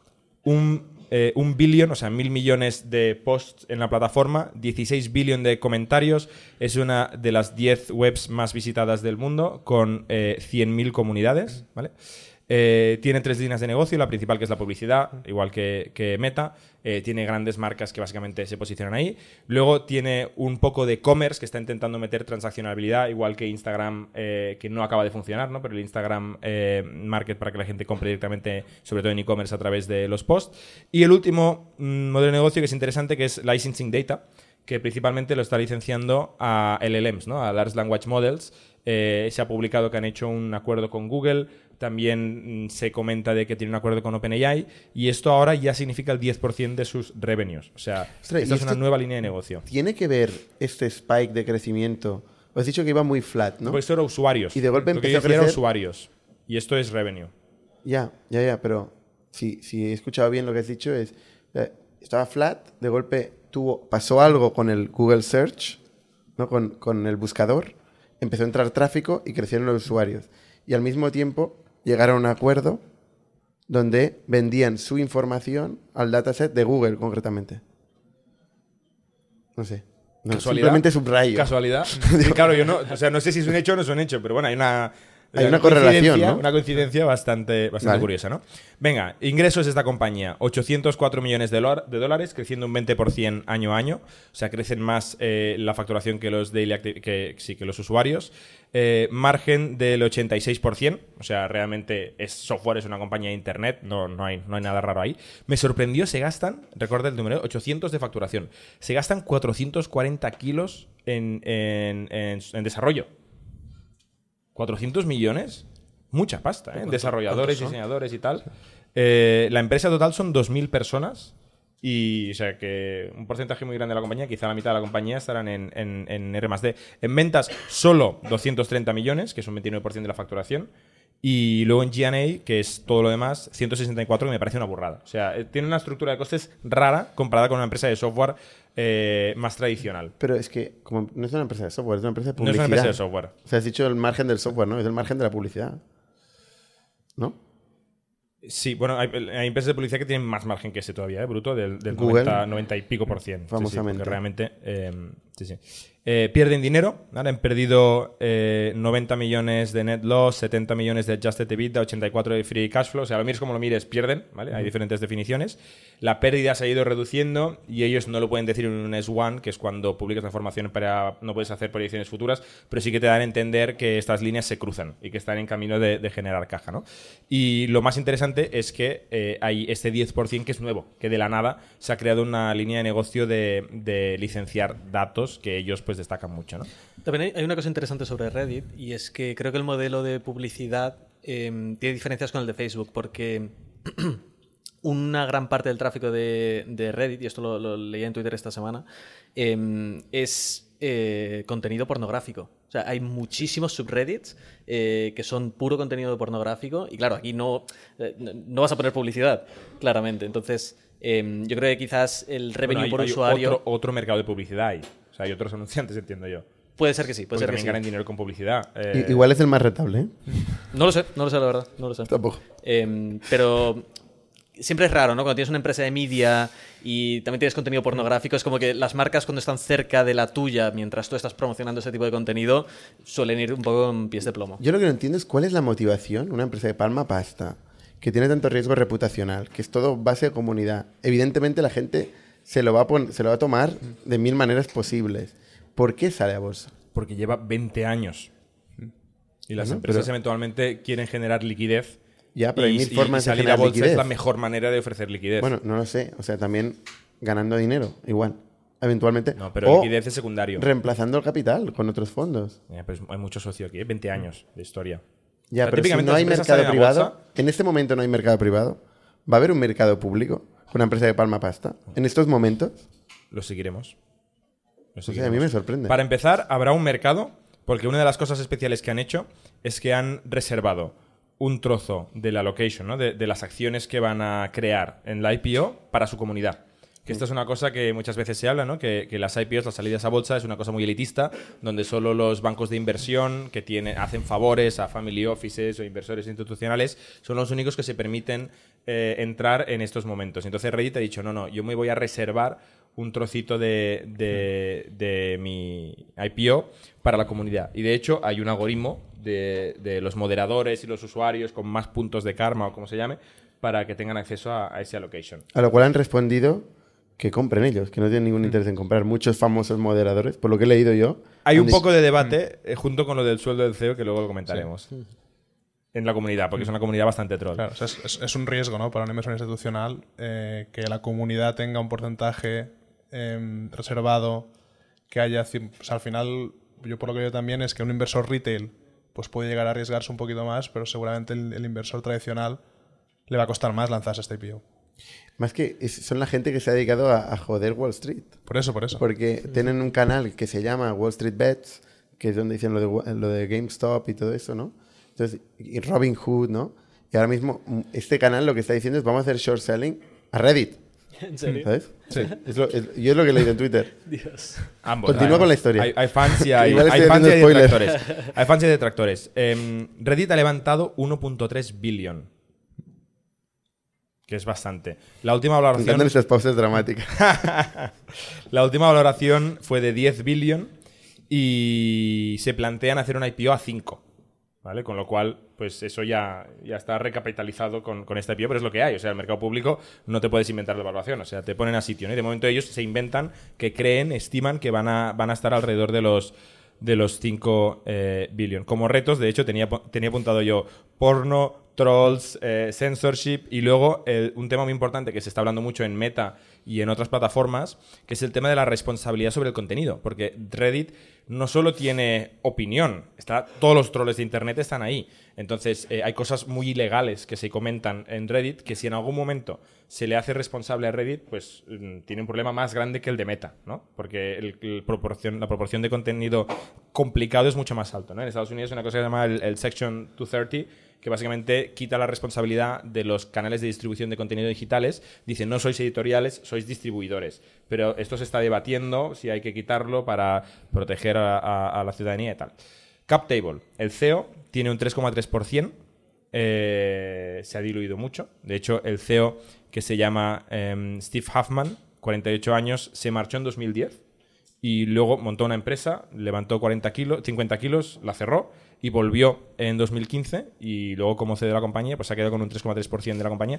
Un, eh, un billón, o sea, mil millones de posts en la plataforma, 16 billion de comentarios. Es una de las 10 webs más visitadas del mundo, con eh, 100.000 comunidades, ¿vale? Eh, tiene tres líneas de negocio, la principal que es la publicidad, igual que, Meta. Eh, tiene grandes marcas que básicamente se posicionan ahí. Luego tiene un poco de commerce que está intentando meter transaccionalidad, igual que Instagram, eh, que no acaba de funcionar, ¿no? pero el Instagram Market para que la gente compre directamente, sobre todo en e-commerce, a través de los posts. Y el último mm, modelo de negocio que es interesante, que es licensing data que principalmente lo está licenciando a LLMs, ¿no? a Large Language Models. Se ha publicado que han hecho un acuerdo con Google, también mm, se comenta de que tiene un acuerdo con OpenAI y esto ahora ya significa el 10% de sus revenues. O sea, esta ¿y es una nueva línea de negocio. ¿Tiene que ver este spike de crecimiento? Os has dicho que iba muy flat, ¿no? Pues esto era usuarios. Y de golpe Lo que a era crecer. usuarios. Y esto es revenue. Ya, ya, ya, pero si, si he escuchado bien lo que has dicho es, eh, estaba flat, de golpe tuvo, pasó algo con el Google Search, ¿no? con, con el buscador, empezó a entrar tráfico y crecieron los usuarios. Y al mismo tiempo llegaron a un acuerdo donde vendían su información al dataset de Google concretamente. No sé. No, ¿Casualidad? simplemente subrayo. Casualidad. Sí, claro, yo no, o sea, no sé si es un hecho o no es un hecho, pero bueno, hay una. Hay una correlación, coincidencia- ¿no? Una coincidencia bastante, bastante Vale. curiosa, ¿no? Venga, ingresos de esta compañía: 804 millones de, dólares, creciendo un 20% año a año. O sea, crecen más eh, la facturación que los daily que, sí, que los usuarios. Eh, margen del 86%. O sea, realmente es software, es una compañía de internet, no, no, hay, no hay nada raro ahí. Me sorprendió, se gastan, recuerda el número, 800 de facturación. Se gastan 440 kilos en, en- en- en desarrollo. 400 millones, mucha pasta, ¿eh? Desarrolladores, diseñadores y tal. Eh, la empresa total son 2.000 personas y, o sea, que un porcentaje muy grande de la compañía, quizá la mitad de la compañía estarán en, en, en R+D. En ventas, solo 230 millones, que es un 29% de la facturación. Y luego en G&A, que es todo lo demás, 164, que me parece una burrada. O sea, eh, tiene una estructura de costes rara comparada con una empresa de software eh, más tradicional. Pero es que como no es una empresa de software, es una empresa de No es publicidad. una empresa de software. O sea, has dicho el margen del software, ¿no? Es el margen de la publicidad. ¿No? Sí, bueno, hay, hay empresas de publicidad que tienen más margen que ese todavía, ¿eh? bruto, del, del Google. 90, 90 y pico por cien. Sí, sí, Famosamente. porque realmente, eh, sí, sí. Eh, pierden dinero, han perdido eh, 90 millones de net loss, 70 millones de adjusted EBITDA, 84 de free cash flow, o sea, lo mires como lo mires, pierden, ¿vale? Hay diferentes definiciones. La pérdida se ha ido reduciendo y ellos no lo pueden decir en un S1, que es cuando publicas la información para no puedes hacer proyecciones futuras, pero sí que te dan a entender que estas líneas se cruzan y que están en camino de, de generar caja, ¿no? Y lo más interesante es que eh, hay este 10% que es nuevo, que de la nada se ha creado una línea de negocio de, de licenciar datos que ellos pues destacan mucho, ¿no? También hay, una cosa interesante sobre Reddit y es que creo que el modelo de publicidad eh, tiene diferencias con el de Facebook porque una gran parte del tráfico de, de Reddit, y esto lo, lo leía en Twitter esta semana, eh, es eh, contenido pornográfico. O sea, hay muchísimos subreddits eh, que son puro contenido pornográfico y claro, aquí no, eh, no- vas a poner publicidad, claramente. Entonces, eh, yo creo que quizás el revenue Bueno, hay- por hay usuario... Otro, otro mercado de publicidad hay. O sea, hay otros anunciantes, entiendo yo. Puede ser que sí, puede Porque ser que también sí. ganan dinero con publicidad. Eh, Igual es el más rentable, ¿eh? No lo sé, no lo sé, la verdad. No lo sé. Tampoco. Eh, pero siempre es raro, ¿no? Cuando tienes una empresa de media y también tienes contenido pornográfico, es como que las marcas cuando están cerca de la tuya mientras tú estás promocionando ese tipo de contenido suelen ir un poco en pies de plomo. Yo lo que no entiendo es cuál es la motivación, una empresa de palma pasta, que tiene tanto riesgo reputacional, que es todo base de comunidad. Evidentemente la gente se lo va a, pon- se lo va a tomar de mil maneras posibles. ¿Por qué sale a bolsa? porque lleva 20 años. Y las Bueno, empresas pero- eventualmente quieren generar liquidez. Ya, pero hay y- mil y- formas de salir generar a bolsa liquidez. es la mejor manera de ofrecer liquidez. Bueno, no lo sé. O sea, también ganando dinero, igual. Eventualmente. no, pero o liquidez es secundario. reemplazando el capital con otros fondos. Ya, hay mucho socio aquí, ¿eh? 20 años de historia. Ya, O sea, pero si típicamente no las hay empresas mercado salen a privado, bolsa- en este momento no hay mercado privado, ¿va a haber un mercado público con una empresa de palma pasta? En estos momentos, Lo seguiremos. Lo o sea, a seguiremos. mí me sorprende. Para empezar, habrá un mercado, porque una de las cosas especiales que han hecho es que han reservado un trozo de la location, ¿no? de, de las acciones que van a crear en la IPO para su comunidad. Que esto es una cosa que muchas veces se habla, ¿no? Que, las IPOs, las salidas a bolsa, es una cosa muy elitista, donde solo los bancos de inversión que tienen, hacen favores a family offices o inversores institucionales son los únicos que se permiten eh, entrar en estos momentos. Entonces Reddit ha dicho, no, no, yo me voy a reservar un trocito de, de- de mi IPO para la comunidad. Y de hecho hay un algoritmo de, de los moderadores y los usuarios con más puntos de karma o como se llame, para que tengan acceso a, a ese allocation. A lo cual han respondido que compren ellos, que no tienen ningún interés en comprar. Muchos famosos moderadores, por lo que he leído yo. Hay un poco de debate eh, junto con lo del sueldo del CEO que luego lo comentaremos. En la comunidad, porque es una comunidad bastante troll. Claro, o sea, es, es- es un riesgo ¿no? para una inversión institucional eh, que la comunidad tenga un porcentaje em, reservado, que haya... o sea, al final, yo por lo que veo también es que un inversor retail pues puede llegar a arriesgarse un poquito más, pero seguramente el, el inversor tradicional le va a costar más lanzarse este IPO. Más que es- son la gente que se ha dedicado a, a joder Wall Street. Por eso, por eso. Porque tienen un canal que se llama Wall Street Bets, que es donde dicen lo de, lo de GameStop y todo eso, ¿no? Entonces, y Robin Hood, ¿no? Y ahora mismo, mm, este canal lo que está diciendo es vamos a hacer short selling a Reddit, ¿En serio? ¿sabes? Sí. Es lo- es- yo es lo que leído en Twitter. Dios. Ambos. Continúa con la historia. Hay, hay fans y hay, hay fans y hay detractores. Hay fans y detractores. Em, Reddit ha levantado 1.3 billón. Que es bastante. La última valoración. estas pausas dramáticas. La última valoración fue de 10 billion y se plantean hacer una IPO a 5. ¿Vale? Con lo cual, pues eso ya, ya está recapitalizado con, con esta IPO, pero es lo que hay. O sea, el mercado público no te puedes inventar la evaluación. O sea, te ponen a sitio. ¿no? Y de momento ellos se inventan que creen, estiman que van a, van a estar alrededor de los de los 5 eh, billion. Como retos, de hecho, tenía, tenía apuntado yo porno, trolls, eh, censorship y luego el- un tema muy importante que se está hablando mucho en Meta y en otras plataformas, que es el tema de la responsabilidad sobre el contenido. Porque Reddit no solo tiene opinión, está, todos los troles de Internet están ahí. Entonces, eh, hay cosas muy ilegales que se comentan en Reddit que si en algún momento se le hace responsable a Reddit, pues mm, tiene un problema más grande que el de Meta, ¿no? Porque la proporción de contenido complicado es mucho más alto, ¿no? En Estados Unidos hay una cosa que se llama el, el Section 230, que básicamente quita la responsabilidad de los canales de distribución de contenido digitales. Dice, no sois editoriales, sois distribuidores. Pero esto se está debatiendo si hay que quitarlo para proteger a, la ciudadanía y tal. CapTable, el CEO, tiene un 3,3%. eh, se ha diluido mucho. De hecho, el CEO que se llama em, Steve Huffman, 48 años, se marchó en 2010 y luego montó una empresa, levantó 40 kilos, 50 kilos, la cerró y volvió en 2015 y luego como CEO de la compañía, pues se ha quedado con un 3,3% de la compañía.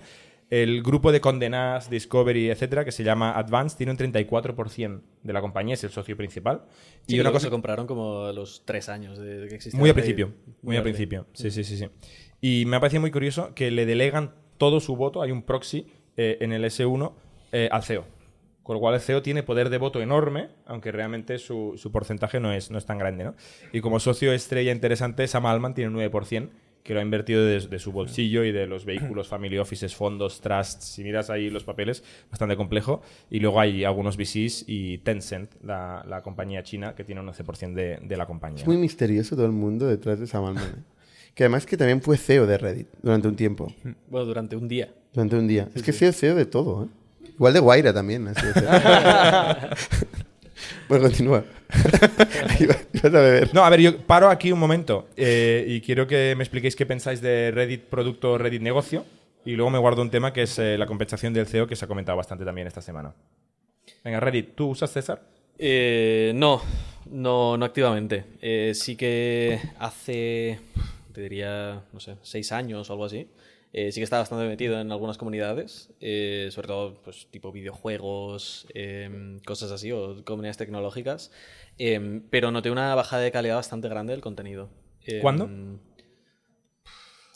El grupo de condenas, Discovery, etcétera, que se llama Advance, tiene un 34% de la compañía, es el socio principal. Sí, y una cosa lo compraron como a los tres años de, que existía. muy al principio, muy al principio. Sí, sí, sí, sí. Y me ha parecido muy curioso que le delegan todo su voto, hay un proxy eh, en el S1 eh, al CEO. Con lo cual el CEO tiene poder de voto enorme, aunque realmente su, su porcentaje no es, no es tan grande. ¿no? Y como socio estrella interesante, Sam Altman tiene un 9%, que lo ha invertido de, de su bolsillo y de los vehículos, family offices, fondos, trusts. Si miras ahí los papeles, bastante complejo. Y luego hay algunos VCs y Tencent, la, la compañía china, que tiene un 11% de, de la compañía. Es muy misterioso todo el mundo detrás de Sam Altman. ¿eh? Que además que también fue CEO de Reddit durante un tiempo. Bueno, durante un día. Durante un día. es que CEO CEO de todo, ¿eh? Igual de Guaira también. CEO. bueno, continúa. Iba- Ibas a beber. No, a ver, yo paro aquí un momento eh, y quiero que me expliquéis qué pensáis de Reddit producto, Reddit negocio. Y luego me guardo un tema que es eh, la compensación del CEO, que se ha comentado bastante también esta semana. Venga, Reddit, ¿tú usas César? Eh, no, no, no activamente. Eh, sí que hace, te diría, no sé, seis años o algo así. Eh, sí que estaba bastante metido en algunas comunidades, eh, sobre todo pues, tipo videojuegos, em, cosas así, o comunidades tecnológicas. Em, pero noté una bajada de calidad bastante grande del contenido. Em, ¿Cuándo?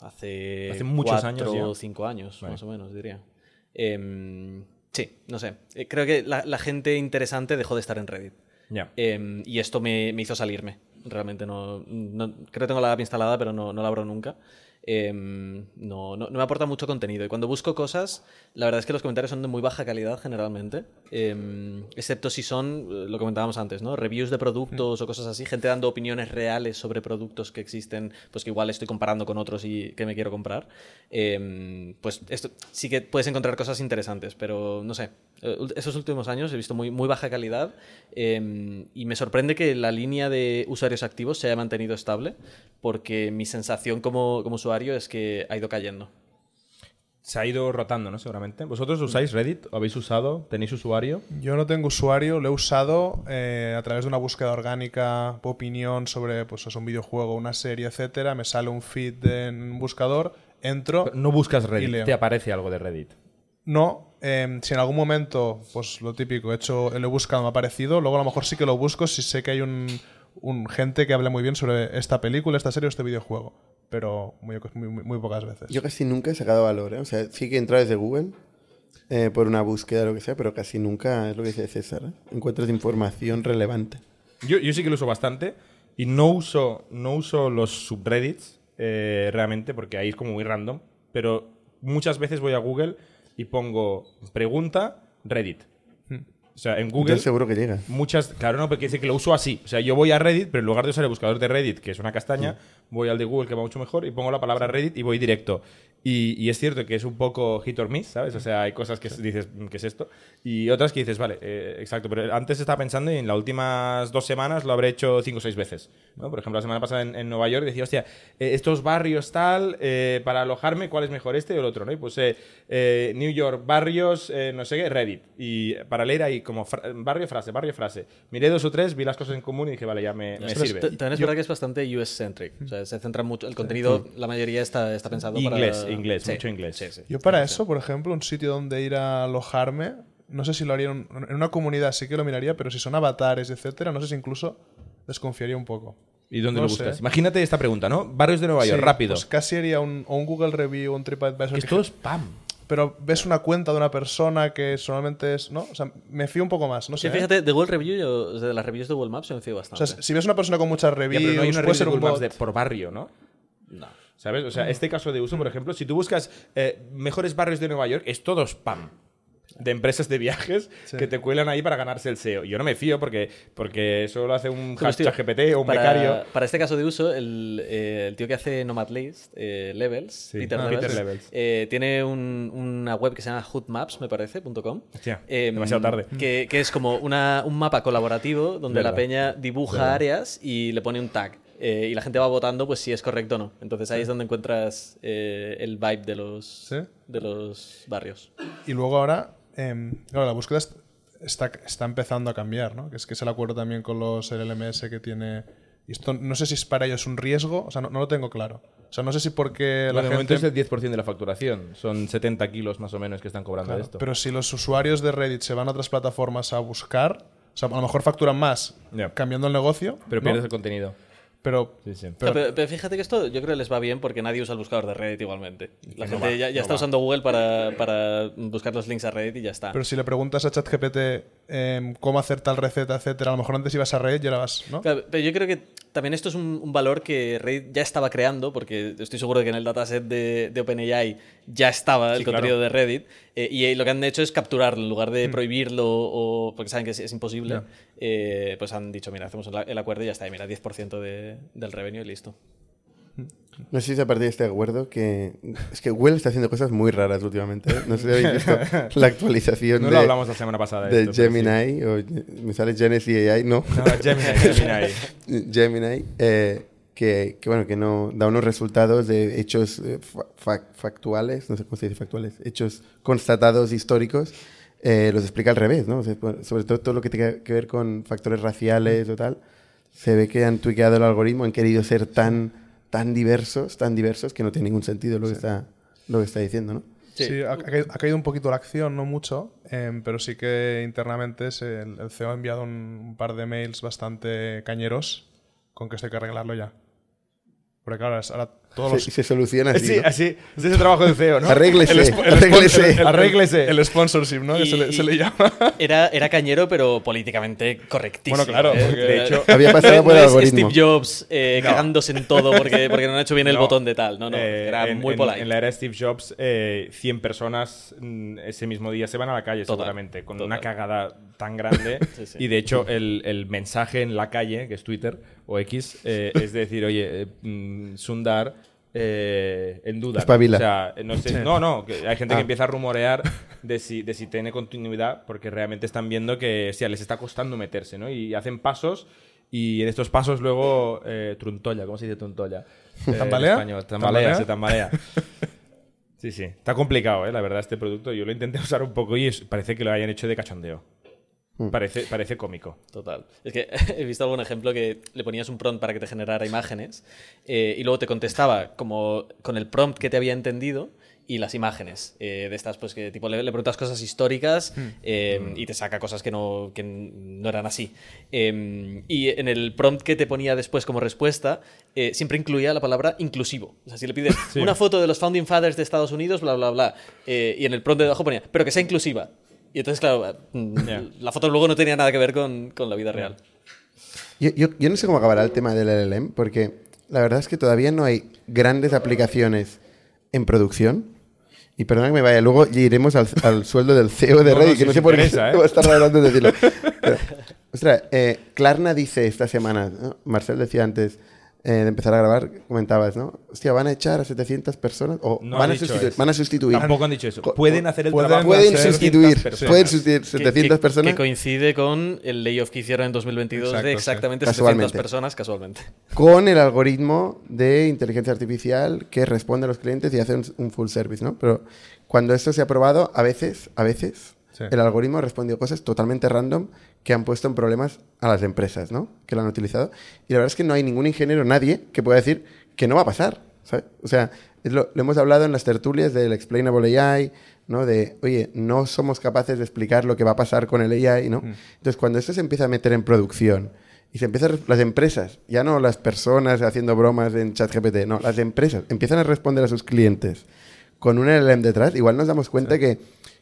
Hace, Hace muchos cuatro años o cinco años, Vale. más o menos, diría. Sí, no sé. Eh, creo que la, la gente interesante dejó de estar en Reddit. Ya. Em, y esto me, me hizo salirme. Realmente no, no- Creo que tengo la app instalada, pero no, no la abro nunca. Em, no, no, no me aporta mucho contenido. Y cuando busco cosas, la verdad es que los comentarios son de muy baja calidad generalmente. Em, excepto si son, eh, lo comentábamos antes, ¿no? Reviews de productos o cosas así. Gente dando opiniones reales sobre productos que existen, pues que igual estoy comparando con otros y que me quiero comprar. Em, pues esto sí que puedes encontrar cosas interesantes, pero no sé. Eh, Esos últimos años he visto muy, muy baja calidad em, y me sorprende que la línea de usuarios activos se haya mantenido estable porque mi sensación como, como usuario es que ha ido cayendo. se ha ido rotando, ¿no? Seguramente. ¿Vosotros usáis Reddit? ¿O habéis usado? ¿Tenéis usuario? Yo no tengo usuario, lo he usado eh, a través de una búsqueda orgánica, opinión sobre pues, es un videojuego, una serie, etcétera. Me sale un feed en un buscador, entro. No buscas Y Reddit, leo. te aparece algo de Reddit. No, eh, si en algún momento, pues lo típico, he hecho, lo he buscado, me ha parecido. Luego a lo mejor sí que lo busco si sé que hay un, un gente que hable muy bien sobre esta película, esta serie o este videojuego. Pero muy, muy, muy- muy pocas veces. Yo casi nunca he sacado valor, ¿eh? O sea, sí que he entrado desde Google eh, por una búsqueda o lo que sea, pero casi nunca es lo que dice César. ¿eh? Encuentras información relevante. Yo, yo sí que lo uso bastante y no uso, no uso los subreddits eh, realmente porque ahí es como muy random, pero muchas veces voy a Google y pongo pregunta Reddit. O sea, en Google Entonces seguro que llega. muchas, claro, no, porque dice que lo uso así. O sea, yo voy a Reddit, pero en lugar de usar el buscador de Reddit, que es una castaña, voy al de Google, que va mucho mejor, y pongo la palabra Reddit y voy directo. Y, y es cierto que es un poco hit or miss, ¿sabes? O sea, hay cosas que dices, "Mm, ¿qué es esto? Y otras que dices, vale, eh, exacto. Pero antes estaba pensando y en las últimas dos semanas lo habré hecho cinco o seis veces. ¿no? Por ejemplo, la semana pasada en, en Nueva York decía, hostia, eh, estos barrios tal, eh, para alojarme, ¿cuál es mejor, este o el otro? ¿no? Y puse eh, New York, barrios, no sé qué, Reddit. Y para leer ahí como fra- barrio, frase, barrio, frase. Miré dos o tres, vi las cosas en común y dije, vale, ya me, me sirve. También es verdad que es bastante US-centric. O sea, se centra mucho. El contenido, la mayoría está, está pensado para. Inglés, inglés, Sí, mucho inglés. sí, sí. Yo para eso, por ejemplo, un sitio donde ir a alojarme, no sé si lo haría en, un- en una comunidad, sí que lo miraría, pero si son avatares, etcétera, no sé si incluso desconfiaría un poco. ¿Y dónde No lo sé. buscas? Imagínate esta pregunta, ¿no? Barrios de Nueva York, Sí, rápido. Pues casi haría un, o un Google Review un TripAdvisor. que es spam. Pero ves una cuenta de una persona que solamente es. ¿No? O sea, me fío un poco más. No Sí, sé. ¿eh? fíjate, de Google Review, yo, o sea, de las reviews de Google Maps, yo me fío O bastante. sea, si ves una persona con muchas Ya, reviews, pero no hay una puede ser un Google Maps de- por barrio, ¿no? no. ¿Sabes? O sea, este caso de uso, por ejemplo, si tú buscas eh, mejores barrios de Nueva York, es todo spam. De empresas de viajes que te cuelan ahí para ganarse el SEO. Yo no me fío porque, porque eso lo hace un Pues, tío, hashtag GPT o un para, becario. Para este caso de uso, el, eh, el tío que hace Nomad List, eh, Levels, Peter, Ah, Levels, Peter Levels. eh, tiene un- una web que se llama hoodmaps, me parece, punto .com. Hostia, Em, demasiado tarde. Que, que es como una, un mapa colaborativo donde la peña dibuja áreas y le pone un tag. eh, y la gente va votando pues si es correcto o no. Entonces ahí es donde encuentras eh, el vibe de los, Sí. de los barrios. Y luego ahora, em, claro, la búsqueda est- está, está empezando a cambiar, ¿no? Que es que es el acuerdo también con los LLMS que tiene. Y esto no sé si es para ellos un riesgo, o sea, no, no lo tengo claro. O sea, no sé si porque Bueno, la de momento gente. es el 10% de la facturación. Son 70 kilos más o menos que están cobrando Claro, de esto. Pero si los usuarios de Reddit se van a otras plataformas a buscar, o sea, a lo mejor facturan más cambiando el negocio. Pero ¿no? pierdes el contenido. Pero, Sí, sí. O sea, Pero- fíjate que esto yo creo que les va bien porque nadie usa el buscador de Reddit igualmente. La No gente va, ya, ya no está va. usando Google para, para buscar los links a Reddit y ya está. pero si le preguntas a ChatGPT em, cómo hacer tal receta, etcétera, a lo mejor antes ibas a Reddit y ahora vas, ¿no? Claro, pero yo creo que también esto es un, un valor que Reddit ya estaba creando, porque estoy seguro de que en el dataset de, de OpenAI ya estaba el contenido claro. de Reddit, eh, y lo que han hecho es capturarlo, en lugar Mm. de prohibirlo, o porque saben que es, es imposible, eh, pues han dicho, mira, hacemos el, el acuerdo y ya está, y mira, 10% de- del revenue y listo. No sé si es a partir de este acuerdo que... Es que Google está haciendo cosas muy raras últimamente. ¿eh? No sé si habéis visto la actualización No de, lo hablamos la semana pasada. de esto, sí. Gemini. O, me sale Genesis AI, no. No, Gemini, Gemini. Gemini, eh, que, que, bueno, que no da unos resultados de hechos eh, fa- fa- factuales, no sé cómo se dice factuales, hechos constatados históricos, eh, los explica al revés, ¿no? O sea, por- sobre todo todo lo que tiene que ver con factores raciales o tal, se ve que han tuiqueado el algoritmo, han querido ser tan, tan diversos, tan diversos que no tiene ningún sentido lo que está, lo que está diciendo, ¿no? Sí. Sí, ha, ha caído, ha caído un poquito la acción, no mucho, em, pero sí que internamente se- el, el CEO ha enviado un, un par de mails bastante cañeros con que esto hay que arreglarlo ya. Porque claro, ahora todos los... Se, se soluciona así, Sí, ¿no? así. Ese es el trabajo del CEO, ¿no? Arréglese, El arréglese. el- Arréglese. El sponsorship, ¿no? Que se, le, Y- se le llama. Era, era cañero, pero políticamente correctísimo. Bueno, claro, ¿eh? porque- de hecho, Había pasado por el algoritmo. Steve Jobs eh, cagándose en todo porque, porque no han hecho bien el No. botón de tal. No, no, Eh, era en, muy polite. En la era de Steve Jobs, eh, 100 personas mm, ese mismo día se van a la calle, Total, seguramente, con total. una cagada tan grande. Sí, sí. Y de hecho, el, el mensaje en la calle, que es Twitter o X, eh, es decir, oye, eh, mm, Sundar. eh, en duda. ¿no? Espabila. O sea, no, sé- no, no, que hay gente Ah. que empieza a rumorear de si, de si tiene continuidad porque realmente están viendo que o sea, les está costando meterse, ¿no? Y hacen pasos y en estos pasos luego eh, truntolla, ¿cómo se dice truntolla? Eh, en ¿Tambalea? español, tambalea, ¿Tambalea? se tambalea. Sí, sí. Está complicado, ¿eh? la verdad, este producto. Yo lo intenté usar un poco y parece que lo hayan hecho de cachondeo. Parece, parece cómico. Total. Es que he visto algún ejemplo que le ponías un prompt para que te generara imágenes eh, y luego te contestaba como con el prompt que te había entendido y las imágenes eh, de estas, pues que tipo le, le preguntas cosas históricas eh, y te saca cosas que no, que no eran así. Eh, y en el prompt que te ponía después como respuesta, eh, siempre incluía la palabra inclusivo. O sea, si le pides una foto de los Founding Fathers de Estados Unidos, bla, bla, bla, eh, y en el prompt de debajo ponía, pero que sea inclusiva. Y entonces, claro, mm, Ya. la foto luego no tenía nada que ver con, con la vida real. Yo, yo- yo no sé cómo acabará el tema del LLM, porque la verdad es que todavía no hay grandes aplicaciones en producción. Y perdona que me vaya, luego iremos al, al sueldo del CEO de No, no, Reddit, si que no sé por qué ¿eh? a estar antes de decirlo. Pero, ostras, eh, Klarna dice esta semana, ¿no? Marcel decía antes eh, de empezar a grabar, comentabas, ¿no? Hostia, van a echar a 700 personas o No van, a sustituir, eso. van a sustituir. Tampoco han dicho eso. Pueden hacer el pueden- trabajo. Pueden sustituir, 700 personas. pueden sustituir Que- 700 que- personas Que coincide con el layoff que hicieron en 2022 Exacto, de sí. exactamente Casualmente. 700 personas casualmente. con el algoritmo de inteligencia artificial que responde a los clientes y hace un, un full service, ¿no? Pero cuando esto se ha probado, a veces, a veces, Sí. el algoritmo ha respondido cosas totalmente random que han puesto en problemas a las empresas, ¿no? Que lo han utilizado. Y la verdad es que no hay ningún ingeniero, nadie, que pueda decir que no va a pasar, ¿sabes? O sea, lo, lo hemos hablado en las tertulias del Explainable AI, ¿no? De, oye, no somos capaces de explicar lo que va a pasar con el AI, ¿no? Entonces, cuando esto se empieza a meter en producción y se empieza a res- las empresas, ya no las personas haciendo bromas en ChatGPT, no, las empresas empiezan a responder a sus clientes con un LLM detrás, igual nos damos cuenta que,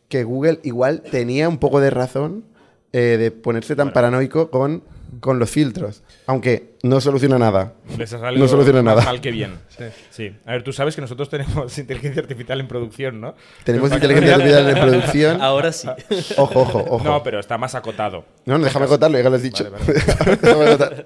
que Google igual tenía un poco de razón eh, de ponerse tan paranoico con, con los filtros, aunque no soluciona nada. Les ha salido No soluciona nada. mal que bien. Sí. A ver, tú sabes que nosotros tenemos inteligencia artificial en producción, ¿no? Tenemos inteligencia artificial en producción. Ahora sí. Ojo, ojo, ojo. No, pero está más acotado. No, no, déjame acotarlo, ya lo has dicho. Déjame acotar.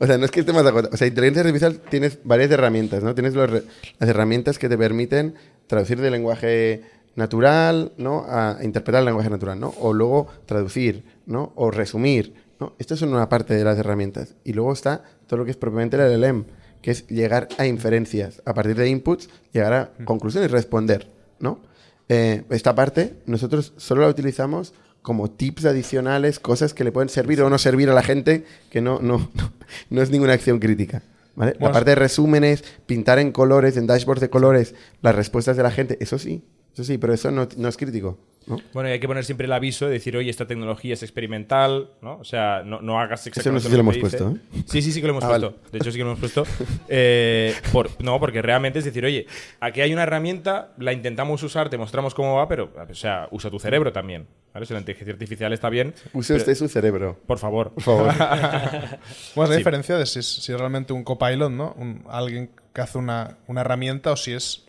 O sea, no es que esté más acotado. O sea, inteligencia artificial tienes varias herramientas, ¿no? Tienes los las herramientas que te permiten traducir de lenguaje natural, ¿no? A interpretar el lenguaje natural, ¿no? O luego traducir, ¿no? O resumir, ¿no? Esto es una parte de las herramientas. Y luego está todo lo que es propiamente el LLM, que es llegar a inferencias. A partir de inputs, llegar a conclusiones y responder, ¿no? Eh, esta parte nosotros solo la utilizamos como tips adicionales, cosas que le pueden servir o no servir a la gente, que no, no, no, no es ninguna acción crítica. ¿vale? La parte de resúmenes, pintar en colores, en dashboards de colores, las respuestas de la gente, eso sí, eso sí, pero eso no, no es crítico. ¿no? Bueno, y hay que poner siempre el aviso de decir, oye, esta tecnología es experimental, ¿no? O sea, no, no hagas exactamente no sé si lo que hemos puesto. ¿eh? Sí, sí, sí que lo hemos Ah, puesto. vale. De hecho, sí que lo hemos puesto. Eh, por- no, porque realmente es decir, oye, aquí hay una herramienta, la intentamos usar, te mostramos cómo va, pero, o sea, usa tu cerebro también. ¿vale? Si la inteligencia artificial está bien, Use usted su cerebro, por favor. por favor. Bueno, es la Sí. diferencia de si es, si es realmente un copilot, ¿no? Un- alguien que hace una, una herramienta o si es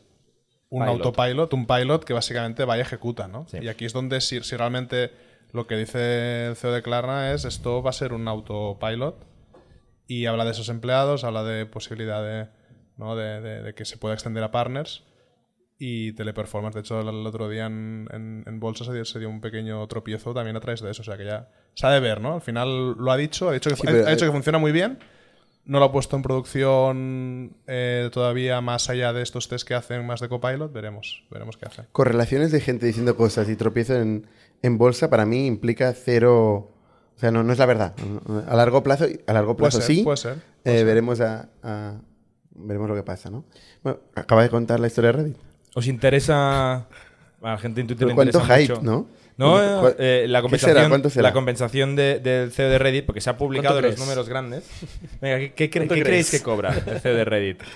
un Pilot. autopilot, un pilot que básicamente va y ejecuta, ¿no? Sí. Y aquí es donde si, si realmente lo que dice el CEO de Klarna es esto va a ser un autopilot y habla de esos empleados, habla de posibilidad de, ¿no? de, de- de que se pueda extender a partners y teleperformance. De hecho, el, otro día en, en, en Bolsa se dio, se dio un pequeño tropiezo también a través de eso. O sea, que ya se ha de ver, ¿no? Al final lo ha dicho, ha dicho que, Sí, ha- ha dicho que funciona muy bien. No lo ha puesto en producción eh, todavía más allá de estos test que hacen más de copilot. Veremos, veremos qué hace. Correlaciones de gente diciendo cosas y tropiezo en, en bolsa para mí implica cero... O sea, no, no es la verdad. A largo plazo, a largo Puede plazo ser, sí. puede ser. Eh, veremos a, a- veremos lo que pasa, ¿no? Bueno, acaba de contar la historia de Reddit. ¿Os interesa... A la gente en Twitter le cuánto interesa hype, mucho. ¿no? No, ¿Cuánto- eh, eh, la ¿Qué compensación, será? ¿Cuánto será? la compensación de- del CEO de Reddit, porque se ha publicado ¿Cuánto los números grandes. Venga, ¿qué, qué cre- ¿Cuánto qué creéis que cobra el CEO de Reddit?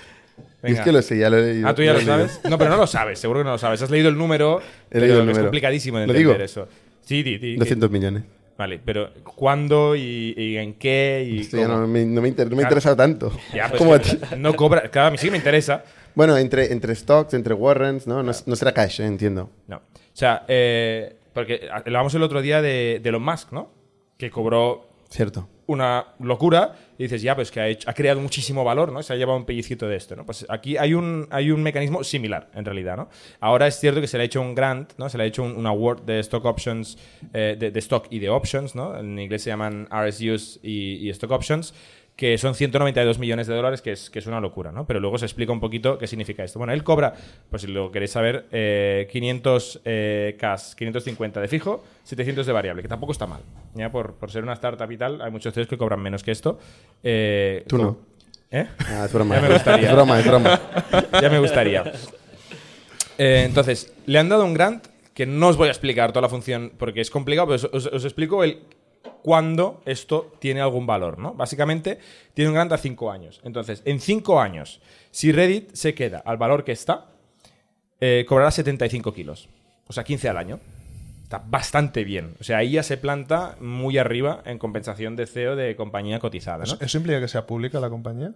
Es que lo sé, ya lo he leído. Ah, tú ya lo sabes. No, pero no lo sabes, seguro que no lo sabes. Has leído el número. He leído el Es número. complicadísimo de ¿Lo entender digo? eso. Sí, di, di, di. 200 millones. Vale, pero ¿cuándo y, y en qué? Y Esto ya cómo? no me, no me inter- no me Claro. interesado tanto. Ya, pues Como no cobra. Claro, a mí sí me interesa. Bueno, entre, entre stocks, entre warrants, ¿no? No, no será cash, eh, entiendo. No. O sea, eh, porque hablábamos el otro día de, de Elon Musk, ¿no? Que cobró Cierto. una locura y dices, ya, pues que ha, hecho- ha creado muchísimo valor, ¿no? Se ha llevado un pellicito de esto, ¿no? Pues aquí hay un, hay un mecanismo similar, en realidad, ¿no? Ahora es cierto que se le ha hecho un grant, ¿no? Se le ha hecho un, un award de stock options, eh, de, de stock y de options, ¿no? En inglés se llaman RSUs y, y stock options, que son 192 millones de dólares, que es, que es una locura, ¿no? Pero luego se explica un poquito qué significa esto. Bueno, él cobra, pues si lo queréis saber, eh, 500 eh, cash, 550 de fijo, 700 de variable, que tampoco está mal. Ya por, por ser una startup y tal, hay muchos CEOs que cobran menos que esto. Eh, Tú no. ¿Eh? Ah, es broma. Ya me gustaría. Es broma, es broma. ya me gustaría. Eh, entonces, le han dado un grant que no os voy a explicar toda la función porque es complicado, pero os, os- os explico el cuándo esto tiene algún valor, ¿no? Básicamente, tiene un grant a 5 años. Entonces, en 5 años, si Reddit se queda al valor que está, eh, cobrará 75 kilos. O sea, 15 al año. Está bastante bien. O sea, ahí ya se planta muy arriba en compensación de CEO de compañía cotizada, ¿no? ¿Eso, implica que sea pública la compañía?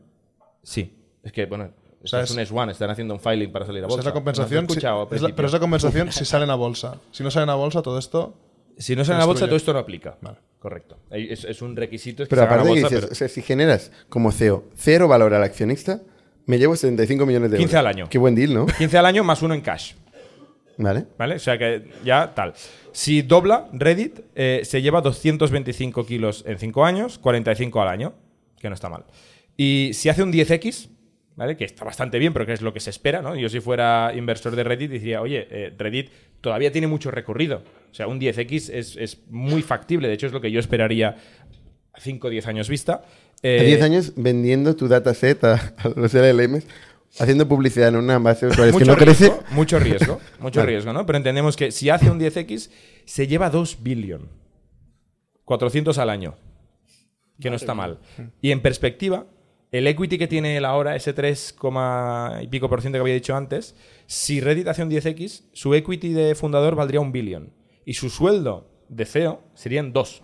Sí. Es que, bueno, O sea, es un S1, están haciendo un filing para salir a O sea, bolsa. es la compensación. ¿No si- es la- pero es la compensación si salen a bolsa. Si no salen a bolsa, todo esto. Si no sale en la bolsa, todo esto no aplica. Vale. Correcto. Es, es un requisito. es que Pero aparte que dices, pero o sea, si generas como CEO cero valor al accionista, me llevo 75 millones de euros. 15 al año. Qué buen deal, ¿no? 15 al año más uno en cash. Vale. ¿Vale? O sea que ya tal. Si dobla Reddit, eh, se lleva 225 kilos en 5 años, 45 al año, que no está mal. Y si hace un 10x, ¿vale? Que está bastante bien, pero que es lo que se espera, ¿no? Yo si fuera inversor de Reddit diría, oye, eh, Reddit todavía tiene mucho recorrido. O sea, un 10x es, es muy factible. De hecho, es lo que yo esperaría a 5 o 10 años vista. A Eh, 10 años vendiendo tu dataset a, a los LLMs, haciendo publicidad en una base de usuarios que no crece. riesgo, mucho riesgo, mucho Vale. riesgo, ¿no? Pero entendemos que si hace un 10x, se lleva 2 billion. 400 al año. Que no está mal. Y en perspectiva, el equity que tiene él ahora, ese 3, y pico por ciento que había dicho antes, si Reddit hace un 10x, su equity de fundador valdría un billion. Y su sueldo de CEO serían 2.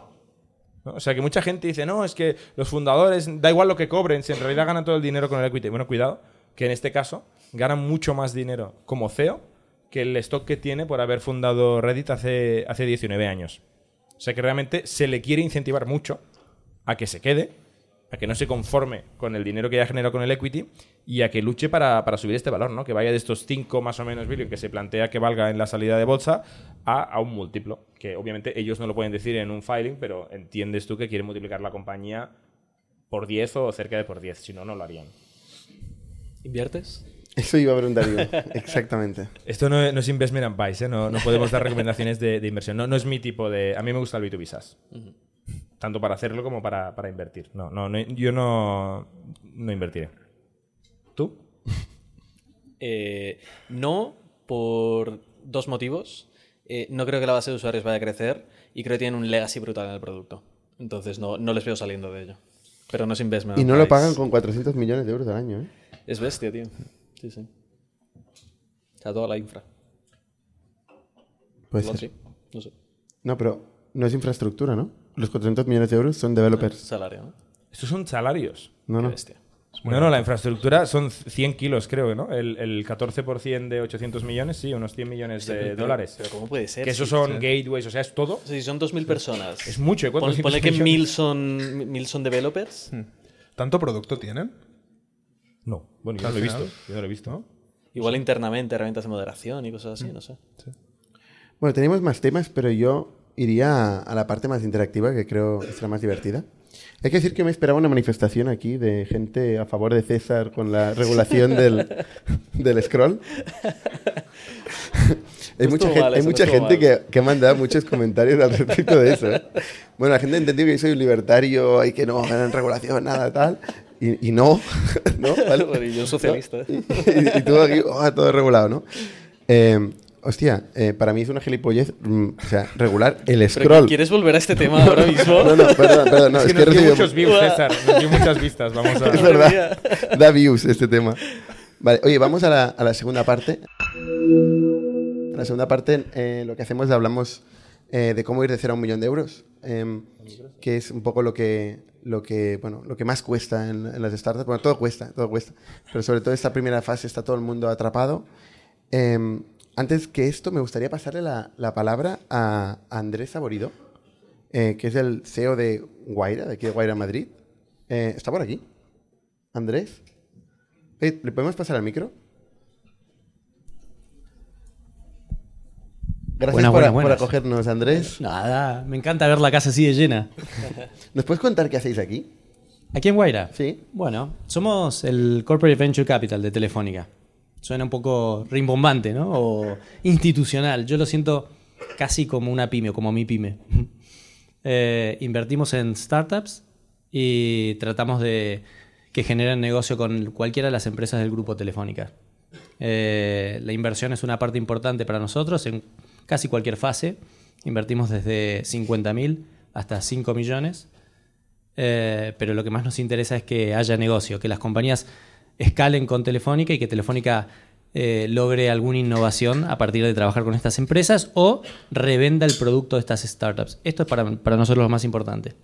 ¿no? O sea que mucha gente dice, no, es que los fundadores, da igual lo que cobren, si en realidad ganan todo el dinero con el equity. Bueno, cuidado, que en este caso ganan mucho más dinero como CEO que el stock que tiene por haber fundado Reddit hace, hace 19 años. O sea que realmente se le quiere incentivar mucho a que se quede, a que no se conforme con el dinero que ya generó con el equity y a que luche para, para subir este valor, ¿no? Que vaya de estos 5 más o menos billion que se plantea que valga en la salida de bolsa a, a un múltiplo. Que obviamente ellos no lo pueden decir en un filing, pero entiendes tú que quieren multiplicar la compañía por 10 o cerca de por 10, si no, no lo harían. ¿Inviertes? Eso iba a preguntar yo. Exactamente. Esto no, no es investment advice, ¿eh? no, no podemos dar recomendaciones de, de inversión. No, no es mi tipo de... A mí me gusta el B2B SaaS. Tanto para hacerlo como para, para invertir. No, no, no, yo no, no invertiré. ¿Tú? Eh, no, por dos motivos. Eh, no creo que la base de usuarios vaya a crecer y creo que tienen un legacy brutal en el producto. Entonces no, no les veo saliendo de ello. Pero no es investment. Y no lo pagan con 400 millones de euros al año, ¿eh? Es bestia, tío. Sí, sí. O sea, toda la infra. Ser. sí. No sé. No, pero no es infraestructura, ¿no? Los 400 millones de euros son developers. Salario, ¿no? Estos son salarios. No, no. bestia. No, no, la infraestructura son 100 kilos, creo, ¿no? El, el 14% de 800 millones, sí, unos 100 millones de Pero- dólares. Pero ¿cómo puede ser? que esos Sí, son sí. gateways, o sea, es todo. Si son 2.000 personas. Es mucho, ¿eh? Pon- 400 Ponle que millones. mil son, mil son developers. ¿Tanto producto tienen? No, bueno, yo no lo he visto. Yo no lo he visto. Igual internamente herramientas de moderación y cosas Mm. así, no sé. Bueno, tenemos más temas, pero yo iría a, la parte más interactiva, que creo que será más divertida. Hay que decir que me esperaba una manifestación aquí de gente a favor de César con la regulación del, del scroll. hay No mucha, gente, mal hay no mucha gente que, que ha mandado muchos comentarios al respecto de eso. ¿eh? Bueno, la gente ha entendido que yo soy un libertario y que no ganan regulación, nada tal. Y, y no, ¿no? ¿Vale? Bueno, y yo socialista. Y, y- y todo aquí, oh, todo regulado, ¿no? Eh, hostia, eh, para mí es una gilipollez, mm, o sea, regular el ¿Pero scroll. ¿Quieres volver a este tema ahora mismo? No, no, perdón, perdón, no, es es que nos dio muchos views, César. Nos dio muchas vistas. Vamos a... Es verdad, da views este tema. Vale, oye, vamos a la, a la segunda parte. En la segunda parte eh, lo que hacemos es hablamos eh, de cómo ir de cero a un millón de euros, em, que es un poco lo que, lo que, bueno, lo que más cuesta en, en las startups. Bueno, todo cuesta, todo cuesta. Pero sobre todo esta primera fase está todo el mundo atrapado. Em, antes que esto, me gustaría pasarle la, la palabra a Andrés Saborido, eh, que es el CEO de Guaira, de aquí de Guaira Madrid. Eh, ¿Está por aquí? Andrés. Eh, ¿Le podemos pasar al micro? Gracias Buenas, por, buenas, por buenas. acogernos, Andrés. Nada, me encanta ver la casa así de llena. ¿Nos puedes contar qué hacéis aquí? ¿Aquí en Guaira? Sí. Bueno, somos el Corporate Venture Capital de Telefónica. Suena un poco rimbombante, ¿no? O institucional. Yo lo siento casi como una pyme, o como mi pyme. Eh, invertimos en startups y tratamos de que generen negocio con cualquiera de las empresas del grupo Telefónica. Eh, la inversión es una parte importante para nosotros en casi cualquier fase. Invertimos desde 50.000 hasta 5 millones. Eh, pero lo que más nos interesa es que haya negocio, que las compañías escalen con Telefónica y que Telefónica eh, logre alguna innovación a partir de trabajar con estas empresas o revenda el producto de estas startups. Esto es para, para nosotros lo más importante.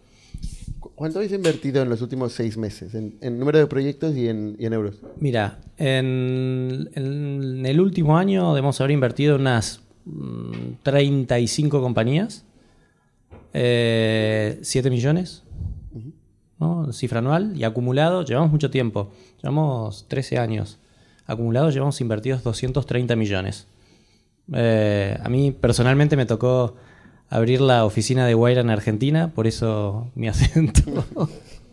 ¿Cu- ¿Cuánto habéis invertido en los últimos seis meses? En, en número de proyectos y en, y en euros. Mira, en, en el último año debemos haber invertido en unas mm, 35 compañías, eh, 7 millones, ¿no? cifra anual, y acumulado, llevamos mucho tiempo, llevamos 13 años, acumulado llevamos invertidos 230 millones. Eh, a mí personalmente me tocó abrir la oficina de Guaira en Argentina, por eso mi acento.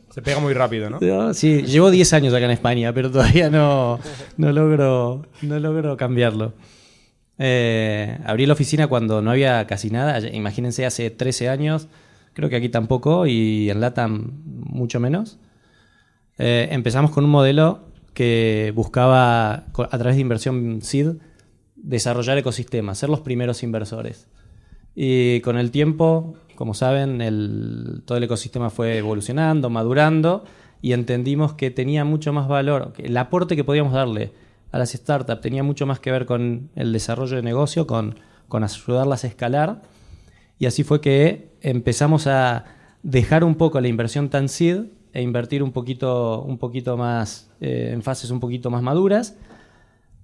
Se pega muy rápido, ¿no? No, sí, llevo 10 años acá en España, pero todavía no, no, logro, no logro cambiarlo. Eh, abrí la oficina cuando no había casi nada, imagínense hace 13 años, creo que aquí tampoco y en LATAM mucho menos. Eh, empezamos con un modelo que buscaba, a través de inversión SID, desarrollar ecosistemas, ser los primeros inversores. Y con el tiempo, como saben, todo el ecosistema fue evolucionando, madurando y entendimos que tenía mucho más valor, que el aporte que podíamos darle a las startups tenía mucho más que ver con el desarrollo de negocio, con, con ayudarlas a escalar. Y así fue que empezamos a dejar un poco la inversión tan seed e invertir un poquito, un poquito más eh, en fases un poquito más maduras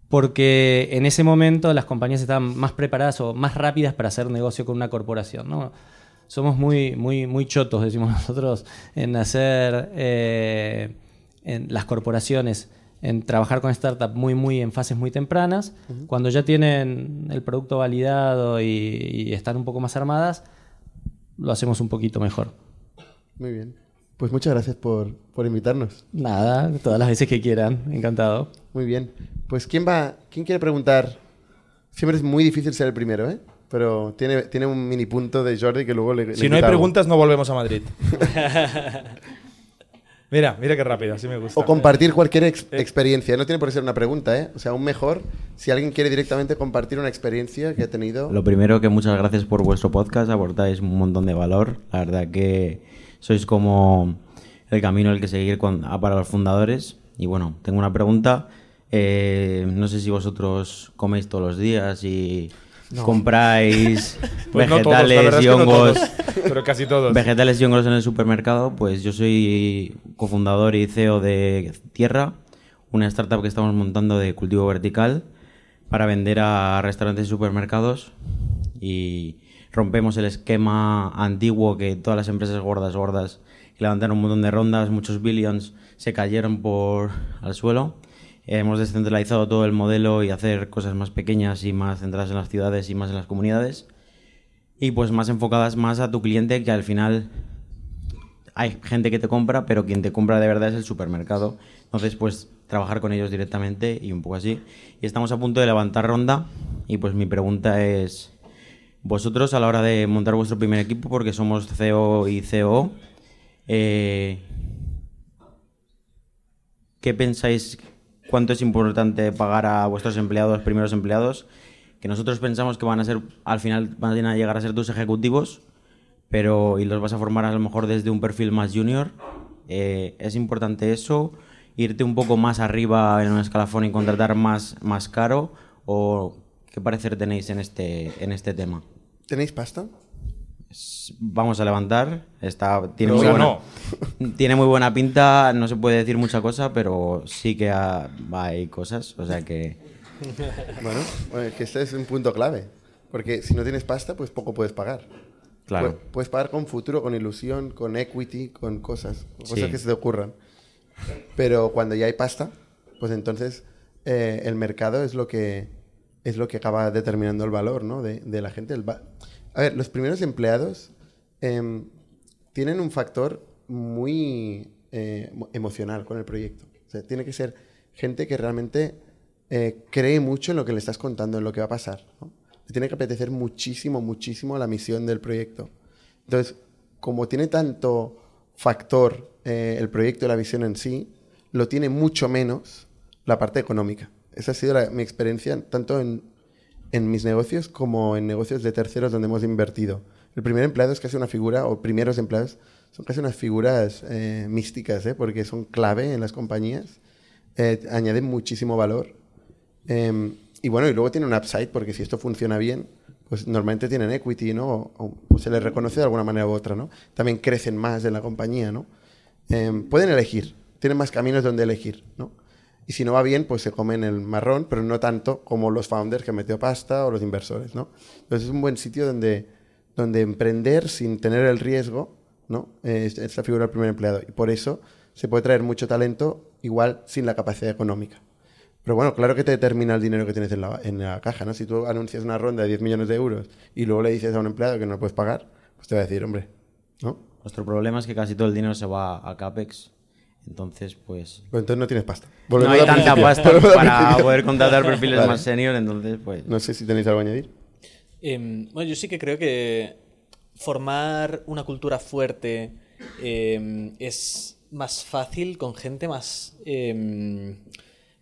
porque en ese momento las compañías estaban más preparadas o más rápidas para hacer negocio con una corporación. ¿no? Somos muy, muy, muy chotos, decimos nosotros, en hacer eh, en las corporaciones, en trabajar con startups muy, muy en fases muy tempranas. Cuando ya tienen el producto validado y, y están un poco más armadas, lo hacemos un poquito mejor. Muy bien. Pues muchas gracias por, por invitarnos. Nada, todas las veces que quieran, encantado. Muy bien. Pues ¿quién va? ¿Quién quiere preguntar? Siempre es muy difícil ser el primero, ¿eh? Pero tiene, tiene un mini punto de Jordi que luego le. le Si no hay preguntas, no volvemos a Madrid. mira, mira qué rápido, así me gusta. O compartir cualquier ex- experiencia. No tiene por qué ser una pregunta, ¿eh? O sea, aún mejor si alguien quiere directamente compartir una experiencia que ha tenido. Lo primero que muchas gracias por vuestro podcast, aportáis un montón de valor. La verdad que sois como el camino el que seguir con- ah, para los fundadores. Y bueno, tengo una pregunta. Eh, no sé si vosotros coméis todos los días y compráis Pues no todos, la vegetales y no hongos. todos, pero casi todos. Vegetales y hongos en el supermercado, pues yo soy cofundador y CEO de Tierra, una startup que estamos montando de cultivo vertical para vender a restaurantes y supermercados y rompemos el esquema antiguo que todas las empresas gordas, gordas, levantaron un montón de rondas, muchos billions se cayeron por al suelo. Hemos descentralizado todo el modelo y hacer cosas más pequeñas y más centradas en las ciudades y más en las comunidades y pues más enfocadas más a tu cliente que al final hay gente que te compra, pero quien te compra de verdad es el supermercado. Entonces, pues trabajar con ellos directamente y un poco así. Y estamos a punto de levantar ronda y pues mi pregunta es, vosotros a la hora de montar vuestro primer equipo, porque somos CEO y COO, eh, ¿qué pensáis cuánto es importante pagar a vuestros empleados, primeros empleados? Que nosotros pensamos que van a ser, al final van a llegar a ser tus ejecutivos, pero y los vas a formar a lo mejor desde un perfil más junior. Eh, ¿Es importante eso? ¿Irte un poco más arriba en un escalafón y contratar más, más caro? ¿O qué parecer tenéis en este, en este tema? ¿Tenéis pasta? Vamos a levantar. Está, tiene, muy buena, tiene muy buena pinta. No se puede decir mucha cosa, pero sí que ha- hay cosas. O sea que. Bueno, bueno, que este es un punto clave. Porque si no tienes pasta, pues poco puedes pagar. Claro. Pu- Puedes pagar con futuro, con ilusión, con equity, con cosas, cosas Sí. que se te ocurran. Pero cuando ya hay pasta, pues entonces eh, el mercado es lo que es lo que acaba determinando el valor ¿no? de, de la gente. El a ver, los primeros empleados em, tienen un factor muy eh, emo- emocional con el proyecto. O sea, tiene que ser gente que realmente eh, cree mucho en lo que le estás contando, en lo que va a pasar. ¿no? Le tiene que apetecer muchísimo, muchísimo la misión del proyecto. Entonces, como tiene tanto factor eh, el proyecto y la visión en sí, lo tiene mucho menos la parte económica. Esa ha sido la- mi experiencia tanto en, en mis negocios como en negocios de terceros donde hemos invertido. El primer empleado es casi una figura, o primeros empleados, son casi unas figuras eh, místicas, ¿eh? porque son clave en las compañías, eh, añaden muchísimo valor. Em, y bueno, y luego tiene un upside, porque si esto funciona bien, pues normalmente tienen equity, ¿no? O, o, pues se les reconoce de alguna manera u otra, ¿no? También crecen más en la compañía, ¿no? Em, pueden elegir, tienen más caminos donde elegir, ¿no? Y si no va bien, pues se comen el marrón, pero no tanto como los founders que metido pasta o los inversores, ¿no? Entonces es un buen sitio donde, donde emprender sin tener el riesgo, ¿no? Es, la figura del primer empleado. Y por eso se puede traer mucho talento igual sin la capacidad económica. Pero bueno, claro que te determina el dinero que tienes en la, en la caja, ¿no? Si tú anuncias una ronda de 10 millones de euros y luego le dices a un empleado que no lo puedes pagar, pues te va a decir, hombre. Nuestro problema es que casi todo el dinero se va a CAPEX. Entonces, pues. Pues entonces no tienes pasta. No hay tanta principio. pasta Volvemos para poder contratar perfiles Vale. más senior, entonces, pues. No sé si tenéis algo a añadir. Em, bueno, yo sí que creo que formar una cultura fuerte em, es más fácil con gente más... em,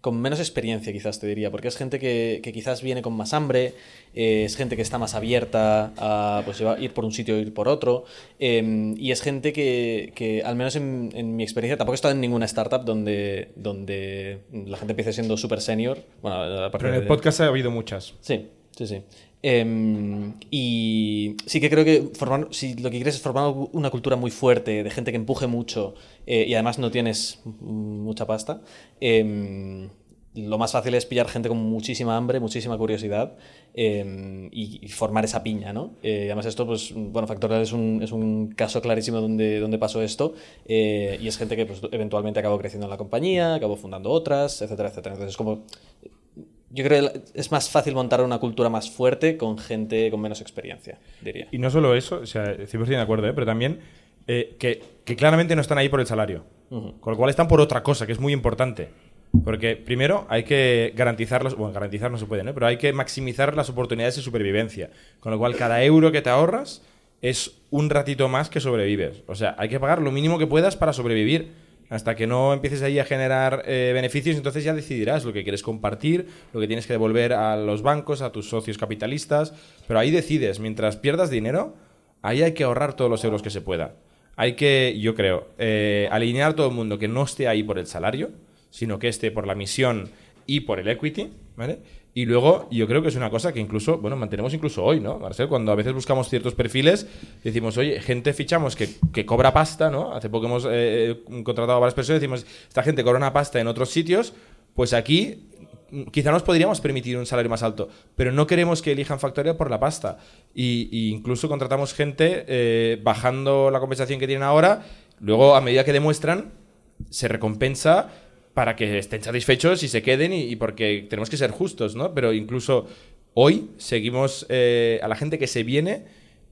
con menos experiencia, quizás te diría, porque es gente que, que quizás viene con más hambre, eh, es gente que está más abierta a pues, ir por un sitio o ir por otro, em, y es gente que, que, al menos en, en mi experiencia, tampoco he estado en ninguna startup donde, donde la gente empiece siendo súper senior. Bueno, aparte Pero en el de- podcast ha habido muchas. Sí, sí, sí. Em, y sí que creo que formar, si lo que quieres es formar una cultura muy fuerte, de gente que empuje mucho eh, y además no tienes mucha pasta, em, lo más fácil es pillar gente con muchísima hambre, muchísima curiosidad em, y, y formar esa piña, ¿no? Eh, además esto, pues, bueno, Factorial es un, es un caso clarísimo donde, donde pasó esto eh, y es gente que pues, eventualmente acabó creciendo en la compañía, acabó fundando otras, etcétera, etcétera. Entonces es como yo creo que es más fácil montar una cultura más fuerte con gente con menos experiencia, diría. Y no solo eso, o sea, 100% de acuerdo, ¿eh? pero también eh, que, que claramente no están ahí por el salario. Con lo cual están por otra cosa, que es muy importante. Porque primero hay que garantizar los, bueno, garantizar no se puede, ¿no? Pero hay que maximizar las oportunidades de supervivencia. Con lo cual cada euro que te ahorras es un ratito más que sobrevives. O sea, hay que pagar lo mínimo que puedas para sobrevivir. Hasta que no empieces ahí a generar eh, beneficios, entonces ya decidirás lo que quieres compartir, lo que tienes que devolver a los bancos, a tus socios capitalistas. Pero ahí decides, mientras pierdas dinero, ahí hay que ahorrar todos los euros que se pueda. Hay que, yo creo, eh, alinear todo el mundo que no esté ahí por el salario, sino que esté por la misión y por el equity, ¿vale? Y luego, yo creo que es una cosa que incluso, bueno, mantenemos incluso hoy, ¿no, Marcel? Cuando a veces buscamos ciertos perfiles, decimos, oye, gente fichamos que, que cobra pasta, ¿no? Hace poco hemos eh, contratado a varias personas, decimos, esta gente cobra una pasta en otros sitios, pues aquí quizá nos podríamos permitir un salario más alto, pero no queremos que elijan Factorial por la pasta. Y incluso contratamos gente eh, bajando la compensación que tienen ahora, luego a medida que demuestran, se recompensa para que estén satisfechos y se queden y, porque tenemos que ser justos, ¿no? Pero incluso hoy seguimos eh, a la gente que se viene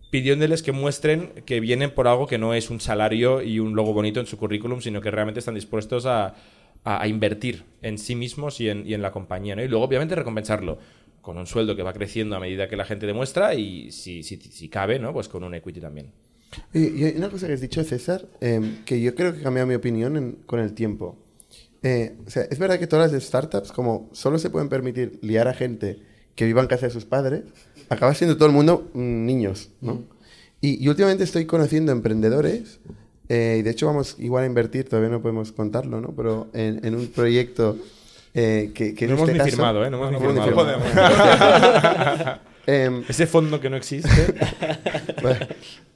pidiéndoles que muestren que vienen por algo que no es un salario y un logo bonito en su currículum, sino que realmente están dispuestos a, a- invertir en sí mismos y en, y en la compañía, ¿no? Y luego, obviamente, recompensarlo con un sueldo que va creciendo a medida que la gente demuestra y, si, si, si cabe, ¿no? Pues con un equity también. Y, una cosa que has dicho, César, eh, que yo creo que ha mi opinión con el tiempo. Eh, o sea, es verdad que todas las startups, como solo se pueden permitir liar a gente que viva en casa de sus padres, acaba siendo todo el mundo mm, niños, ¿no? Y, y últimamente estoy conociendo emprendedores, eh, y de hecho vamos igual a invertir, todavía no podemos contarlo, ¿no? Pero en, en un proyecto eh, que, que No en hemos este ni caso- firmado, ¿eh? No hemos ni hemos firmado. Em, Ese fondo que no existe. bueno,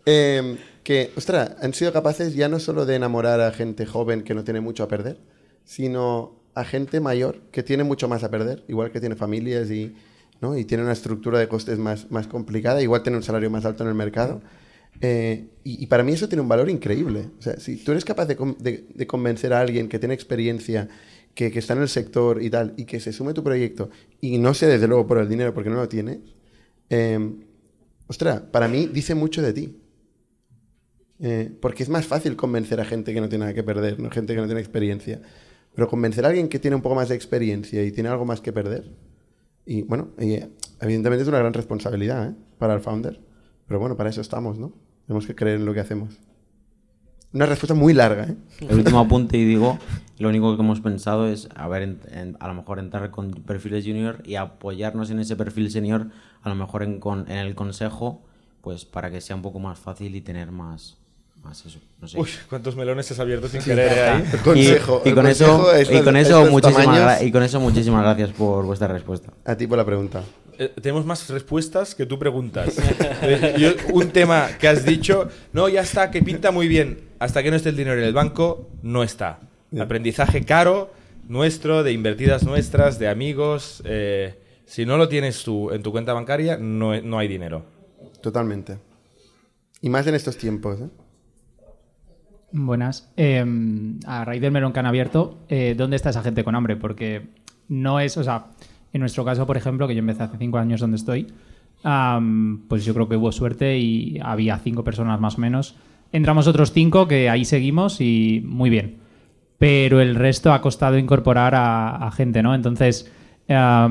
em, que, ostras, han sido capaces ya no solo de enamorar a gente joven que no tiene mucho a perder, sino a gente mayor que tiene mucho más a perder, igual que tiene familias y, ¿no? y tiene una estructura de costes más, más complicada, igual tiene un salario más alto en el mercado. Eh, y, y para mí eso tiene un valor increíble. O sea, si tú eres capaz de, de- de convencer a alguien que tiene experiencia, que, que está en el sector y tal, y que se sume a tu proyecto, y no sé desde luego por el dinero porque no lo tiene, eh, ostras, para mí dice mucho de ti. Eh, porque es más fácil convencer a gente que no tiene nada que perder, ¿no? gente que no tiene experiencia. Pero convencer a alguien que tiene un poco más de experiencia y tiene algo más que perder. Y bueno, y, eh, evidentemente es una gran responsabilidad ¿eh? para el founder. Pero bueno, para eso estamos, ¿no? Tenemos que creer en lo que hacemos. Una respuesta muy larga, ¿eh? El último apunte y digo, lo único que hemos pensado es a ver, en- en- a lo mejor entrar con perfiles junior y apoyarnos en ese perfil senior, a lo mejor en, con- en el consejo, pues para que sea un poco más fácil y tener más, más eso. No sé. Uy, cuántos melones has abierto sin querer eh, ahí. El consejo. y, con eso, consejo y con eso muchísimas y con eso muchísimas gracias por vuestra respuesta. A ti por la pregunta. Eh, tenemos más respuestas que tú preguntas. Eh, yo- un tema que has dicho, no, ya está, que pinta muy bien. Hasta que no esté el dinero en el banco, no está. Aprendizaje caro, nuestro, de invertidas nuestras, de amigos. eh, si no lo tienes tú en tu cuenta bancaria, no, no hay dinero. Totalmente. Y más en estos tiempos, ¿eh? Buenas. Eh, a raíz del melón que han abierto, eh, ¿dónde está esa gente con hambre? Porque no es, o sea, en nuestro caso, por ejemplo, que yo empecé hace cinco años donde estoy, pues yo creo que hubo suerte y había cinco personas más o menos. Entramos otros cinco que ahí seguimos y muy bien. Pero el resto ha costado incorporar a, gente, ¿no? Entonces, ya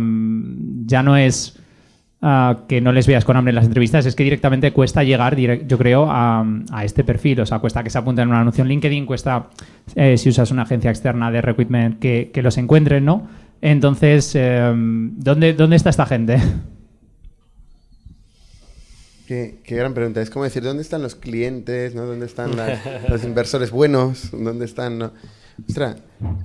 no es ah, que no les veas con hambre en las entrevistas, es que directamente cuesta llegar, yo creo, a, este perfil. O sea, cuesta que se apunten en un anuncio en LinkedIn, cuesta, eh, si usas una agencia externa de recruitment, que, que los encuentren, ¿no? Entonces, eh, ¿dónde, ¿dónde está esta gente? Qué, qué gran pregunta. Es como decir, ¿dónde están los clientes? ¿no? ¿Dónde están los inversores buenos? ¿Dónde están...? Ostras,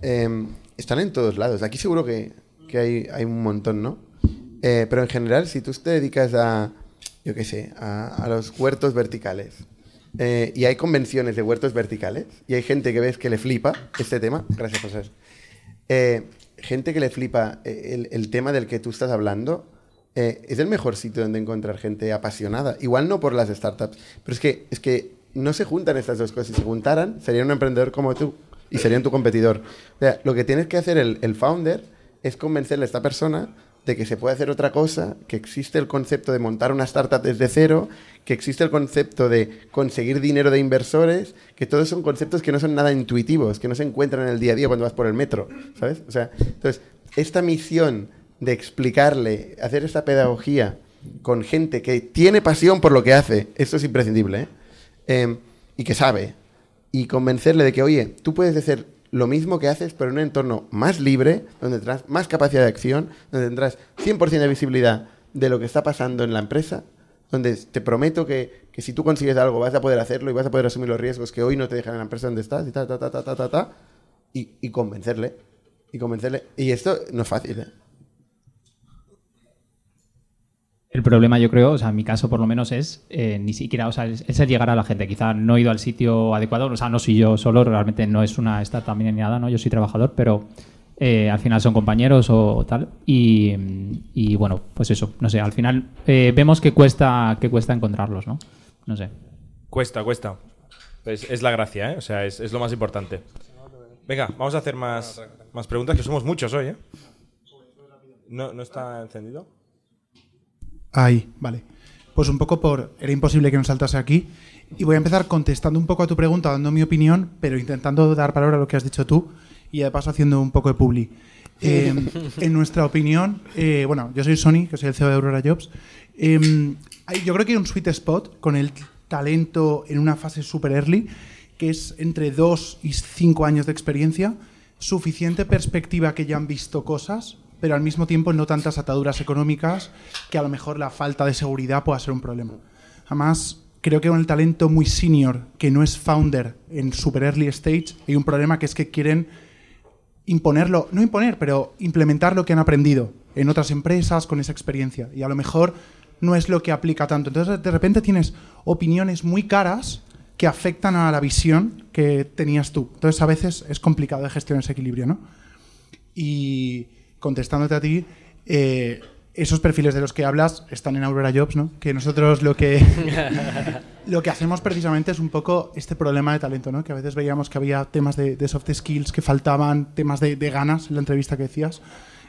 em, están en todos lados. Aquí seguro que, que hay, hay un montón, ¿no? Eh, pero en general, si tú te dedicas a, yo qué sé, a, a los huertos verticales, eh, y hay convenciones de huertos verticales, y hay gente que ves que le flipa este tema, gracias José, eh, gente que le flipa eh, el, el tema del que tú estás hablando, eh, es el mejor sitio donde encontrar gente apasionada. Igual no por las startups, pero es que, es que no se juntan estas dos cosas. Si se juntaran, sería un emprendedor como tú y serían tu competidor. O sea, lo que tienes que hacer el, el founder es convencerle a esta persona de que se puede hacer otra cosa, que existe el concepto de montar una startup desde cero, que existe el concepto de conseguir dinero de inversores, que todos son conceptos que no son nada intuitivos, que no se encuentran en el día a día cuando vas por el metro, ¿sabes? O sea, entonces, esta misión de explicarle, hacer esta pedagogía con gente que tiene pasión por lo que hace, esto es imprescindible, ¿eh? Em, y que sabe, y convencerle de que, oye, tú puedes hacer lo mismo que haces, pero en un entorno más libre, donde tendrás más capacidad de acción, donde tendrás 100% de visibilidad de lo que está pasando en la empresa, donde te prometo que, que si tú consigues algo vas a poder hacerlo y vas a poder asumir los riesgos que hoy no te dejan en la empresa donde estás y ta, ta, ta, ta, ta, ta, ta, y, y convencerle. Y convencerle. Y esto no es fácil, ¿eh? El problema, yo creo, o sea, en mi caso por lo menos es eh, ni siquiera, o sea, es, el llegar a la gente. Quizá no he ido al sitio adecuado, o sea, no soy yo solo, realmente no es una startup ni nada, ¿no? Yo soy trabajador, pero eh, al final son compañeros o tal. Y, y, bueno, pues eso, no sé, al final eh, vemos que cuesta, que cuesta encontrarlos, ¿no? No sé. Cuesta, cuesta. Es, es la gracia, ¿eh? O sea, es, es lo más importante. Venga, vamos a hacer más, más preguntas, que somos muchos hoy, ¿eh? ¿No, ¿No está encendido? Ahí, vale. Pues un poco por. Era imposible que nos saltase aquí. Y voy a empezar contestando un poco a tu pregunta, dando mi opinión, pero intentando dar valor a lo que has dicho tú y de paso haciendo un poco de publi. Eh, en nuestra opinión, eh, bueno, yo soy Sony, que soy el CEO de Aurora Jobs. eh, hay- yo creo que hay un sweet spot con el talento en una fase super early, que es entre dos y cinco años de experiencia, suficiente perspectiva que ya han visto cosas, pero al mismo tiempo no tantas ataduras económicas que a lo mejor la falta de seguridad pueda ser un problema. Además, creo que con el talento muy senior, que no es founder en super early stage, hay un problema que es que quieren imponerlo, no imponer, pero implementar lo que han aprendido en otras empresas con esa experiencia. Y a lo mejor no es lo que aplica tanto. Entonces, de repente tienes opiniones muy caras que afectan a la visión que tenías tú. Entonces, a veces es complicado de gestionar ese equilibrio, ¿no? Y contestándote a ti, eh, esos perfiles de los que hablas están en Aurora Jobs, ¿no? Que nosotros lo que lo que hacemos precisamente es un poco este problema de talento, ¿no? Que a veces veíamos que había temas de, de soft skills que faltaban, temas de, de ganas en la entrevista que decías.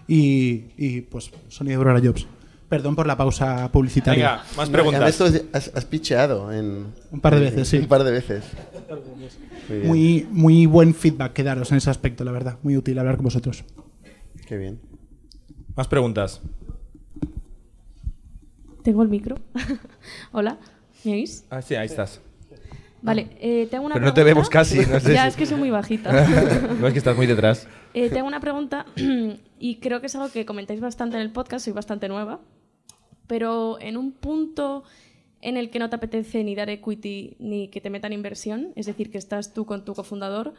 Y, y, pues Sony de Aurora Jobs. Perdón por la pausa publicitaria. Venga, más preguntas. tú has, has picheado en... Un par de veces, sí. Un par de veces. Muy. Muy, muy buen feedback que daros en ese aspecto, la verdad. Muy útil hablar con vosotros. Qué bien. Más preguntas. Tengo el micro. Hola, ¿me oís? Ah, sí, ahí estás. Vale, eh, tengo una Pero no te pregunta. vemos casi, no sé ya, si- es que soy muy bajita. no es que estás muy detrás. Eh, tengo una pregunta y creo que es algo que comentáis bastante en el podcast, soy bastante nueva, pero en un punto en el que no te apetece ni dar equity ni que te metan inversión, es decir, que estás tú con tu cofundador,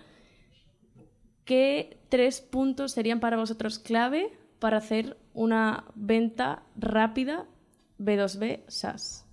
¿qué tres puntos serían para vosotros clave para hacer una venta rápida B2B SaaS?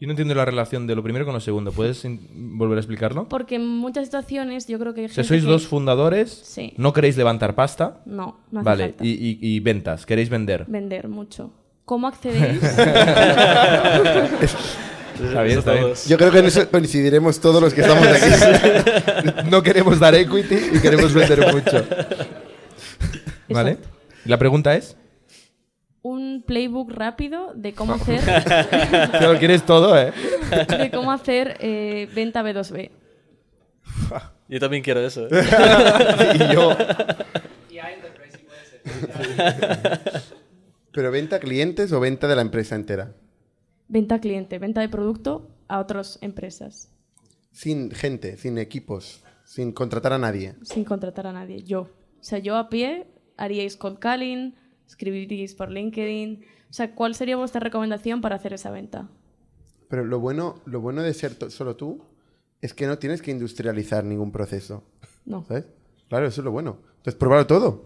Yo no entiendo la relación de lo primero con lo segundo. ¿Puedes volver a explicarlo? Porque en muchas situaciones yo creo que hay gente sois que- dos fundadores, Sí. no queréis levantar pasta. No, no hace vale, falta. y, y- y ventas, queréis vender. Vender mucho. ¿Cómo accedéis? Está bien, está bien. Yo creo que en eso coincidiremos todos los que estamos aquí. No queremos dar equity y queremos vender mucho. ¿Vale? Exacto. ¿Y La pregunta es, Un playbook rápido de cómo hacer, te lo quieres todo, ¿eh? de cómo hacer eh, venta B2B. Yo también quiero eso. ¿eh? y yo, ¿Pero venta a clientes o venta de la empresa entera? Venta a cliente, venta de producto a otras empresas, Sin gente, sin equipos, sin contratar a nadie. sin contratar a nadie. Yo. O sea, yo a pie haríais cold calling, escribiríais por LinkedIn. O sea, ¿cuál sería vuestra recomendación para hacer esa venta? Pero lo bueno, lo bueno de ser solo tú es que no tienes que industrializar ningún proceso. No. ¿Sabes? Claro, eso es lo bueno. Entonces, pruébalo todo.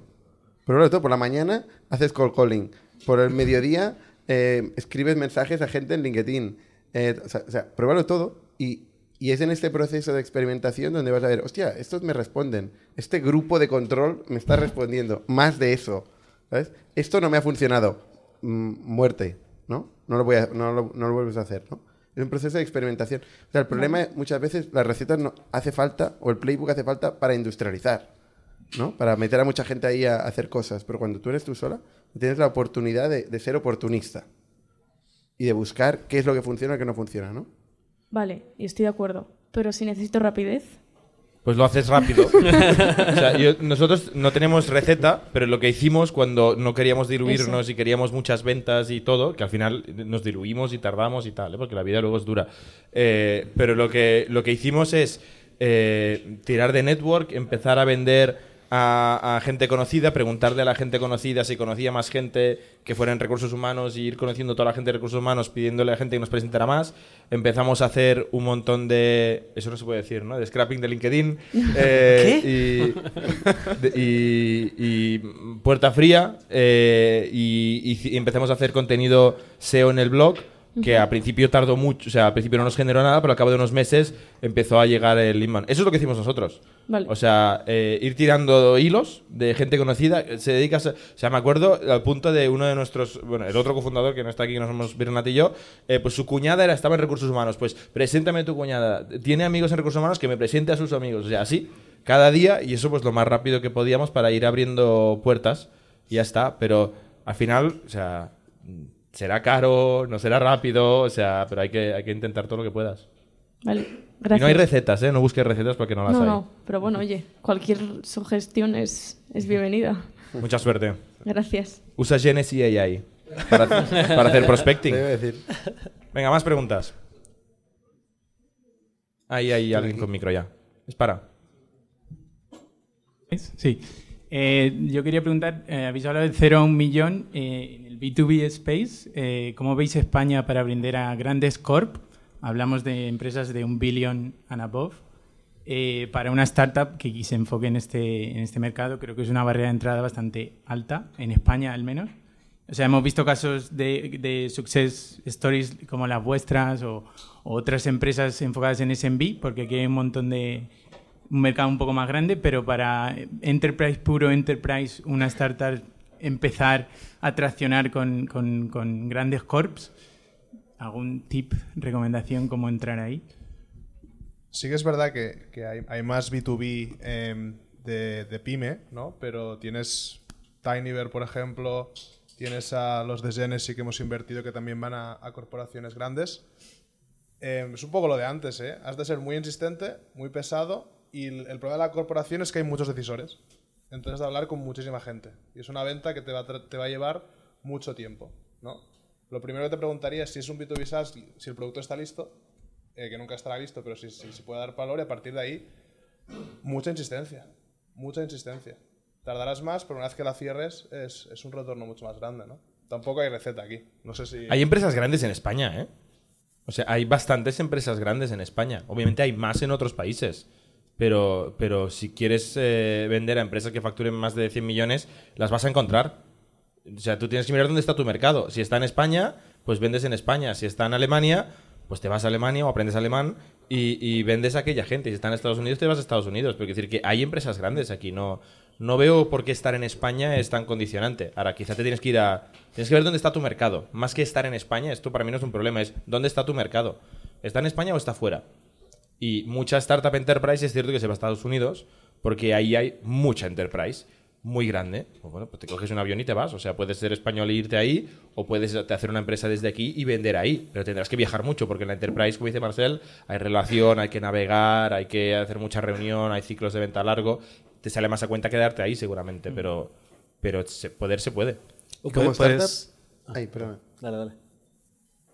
Pruébalo todo. Por la mañana haces call calling. Por el mediodía eh, escribes mensajes a gente en LinkedIn. Eh, o, sea, o sea, pruébalo todo y, y es en este proceso de experimentación donde vas a ver, hostia, estos me responden. Este grupo de control me está respondiendo. Más de eso. ¿Sabes? Esto no me ha funcionado. Mm, muerte. ¿No? No lo, voy a, no, lo, no lo vuelves a hacer. ¿no? Es un proceso de experimentación. O sea, el problema es, muchas veces las recetas no hace falta, o el playbook hace falta para industrializar, ¿no? Para meter a mucha gente ahí a, a hacer cosas. Pero cuando tú eres tú sola, tienes la oportunidad de, de ser oportunista y de buscar qué es lo que funciona y qué no funciona, ¿no? Vale, y estoy de acuerdo. Pero si necesito rapidez, pues lo haces rápido. O sea, yo- nosotros no tenemos receta, pero lo que hicimos cuando no queríamos diluirnos y queríamos muchas ventas y todo, que al final nos diluimos y tardamos y tal, ¿eh? porque la vida luego es dura. Eh, pero lo que, lo que hicimos es eh, tirar de network, empezar a vender a, a gente conocida, preguntarle a la gente conocida si conocía más gente que fuera en recursos humanos y ir conociendo toda la gente de recursos humanos, pidiéndole a gente que nos presentara más. Empezamos a hacer un montón de. Eso no se puede decir, ¿no? De scrapping de LinkedIn. eh, Y, de- y- y puerta fría. eh, y, y empezamos a hacer contenido SEO en el blog. Que a principio tardó mucho, o sea, al principio no nos generó nada, pero al cabo de unos meses empezó a llegar el lead man. Eso es lo que hicimos nosotros. Vale. O sea, eh, ir tirando hilos de gente conocida. Se dedica a O sea, me acuerdo al punto de uno de nuestros. Bueno, el otro cofundador que no está aquí, que no somos Bernat y yo. eh, pues su cuñada era, estaba en recursos humanos. Pues preséntame a tu cuñada. Tiene amigos en recursos humanos que me presente a sus amigos. O sea, así, cada día. Y eso, pues lo más rápido que podíamos para ir abriendo puertas. Y ya está. Pero al final, o sea. Será caro, no será rápido, o sea, pero hay que, hay que intentar todo lo que puedas. vale, Y no hay recetas, ¿eh? No busques recetas porque no las No, hay. no, pero bueno, oye, cualquier sugestión es, es bienvenida. Mucha suerte. Gracias. Usa Genesis AI para, para hacer prospecting. A decir. Venga, más preguntas. Ahí hay alguien con micro ya. Es para. Sí. Eh, yo quería preguntar, eh, habéis hablado del 0 a 1 millón eh, en el B2B space. Eh, ¿Cómo veis España para vender a grandes corp? Hablamos de empresas de un billón and above. Eh, para una startup que se enfoque en este, en este mercado, creo que es una barrera de entrada bastante alta, en España al menos. O sea, hemos visto casos de, de success stories como las vuestras o, o otras empresas enfocadas en SMB, porque aquí hay un montón de, un mercado un poco más grande, pero para enterprise puro, enterprise, una startup empezar a traccionar con, con- grandes corps, ¿algún tip, recomendación cómo entrar ahí? Sí que es verdad que, que hay, hay más B2B em, de, de pyme, ¿no? Pero tienes Tinyver, por ejemplo, tienes a los de Genesis que hemos invertido que también van a, corporaciones grandes. Eh, es un poco lo de antes, ¿eh? Has de ser muy insistente, muy pesado y el, problema de la corporación es que hay muchos decisores. Entonces de hablar con muchísima gente. Y es una venta que te va te va a llevar mucho tiempo, ¿no? Lo primero que te preguntaría es si es un B2B SaaS, si el producto está listo, eh, que nunca estará listo, pero si, si, si puede dar valor y a partir de ahí mucha insistencia, mucha insistencia. Tardarás más, pero una vez que la cierres es, es un retorno mucho más grande, ¿no? Tampoco hay receta aquí. No sé si... Hay empresas grandes en España, ¿eh? O sea, hay bastantes empresas grandes en España. Obviamente hay más en otros países. Pero, pero si quieres eh, vender a empresas que facturen más de 100 millones, las vas a encontrar. O sea, tú tienes que mirar dónde está tu mercado. Si está en España, pues vendes en España. Si está en Alemania, pues te vas a Alemania o aprendes alemán y, vendes a aquella gente. Si está en Estados Unidos, te vas a Estados Unidos. Pero quiero decir que hay empresas grandes aquí. No, no veo por qué estar en España es tan condicionante. Ahora, quizá te tienes que ir a... Tienes que ver dónde está tu mercado. Más que estar en España, esto para mí no es un problema. Es dónde está tu mercado. ¿Está en España o está fuera? Y mucha startup enterprise es cierto que se va a Estados Unidos porque ahí hay mucha enterprise muy grande. Pues bueno, pues te coges un avión y te vas. O sea, puedes ser español e irte ahí o puedes hacer una empresa desde aquí y vender ahí. Pero tendrás que viajar mucho porque en la enterprise, como dice Marcel, hay relación, hay que navegar, hay que hacer mucha reunión, hay ciclos de venta largo. Te sale más a cuenta quedarte ahí seguramente, pero, pero se- poder se puede. Como Puedes-. Ay, perdón. Dale, dale.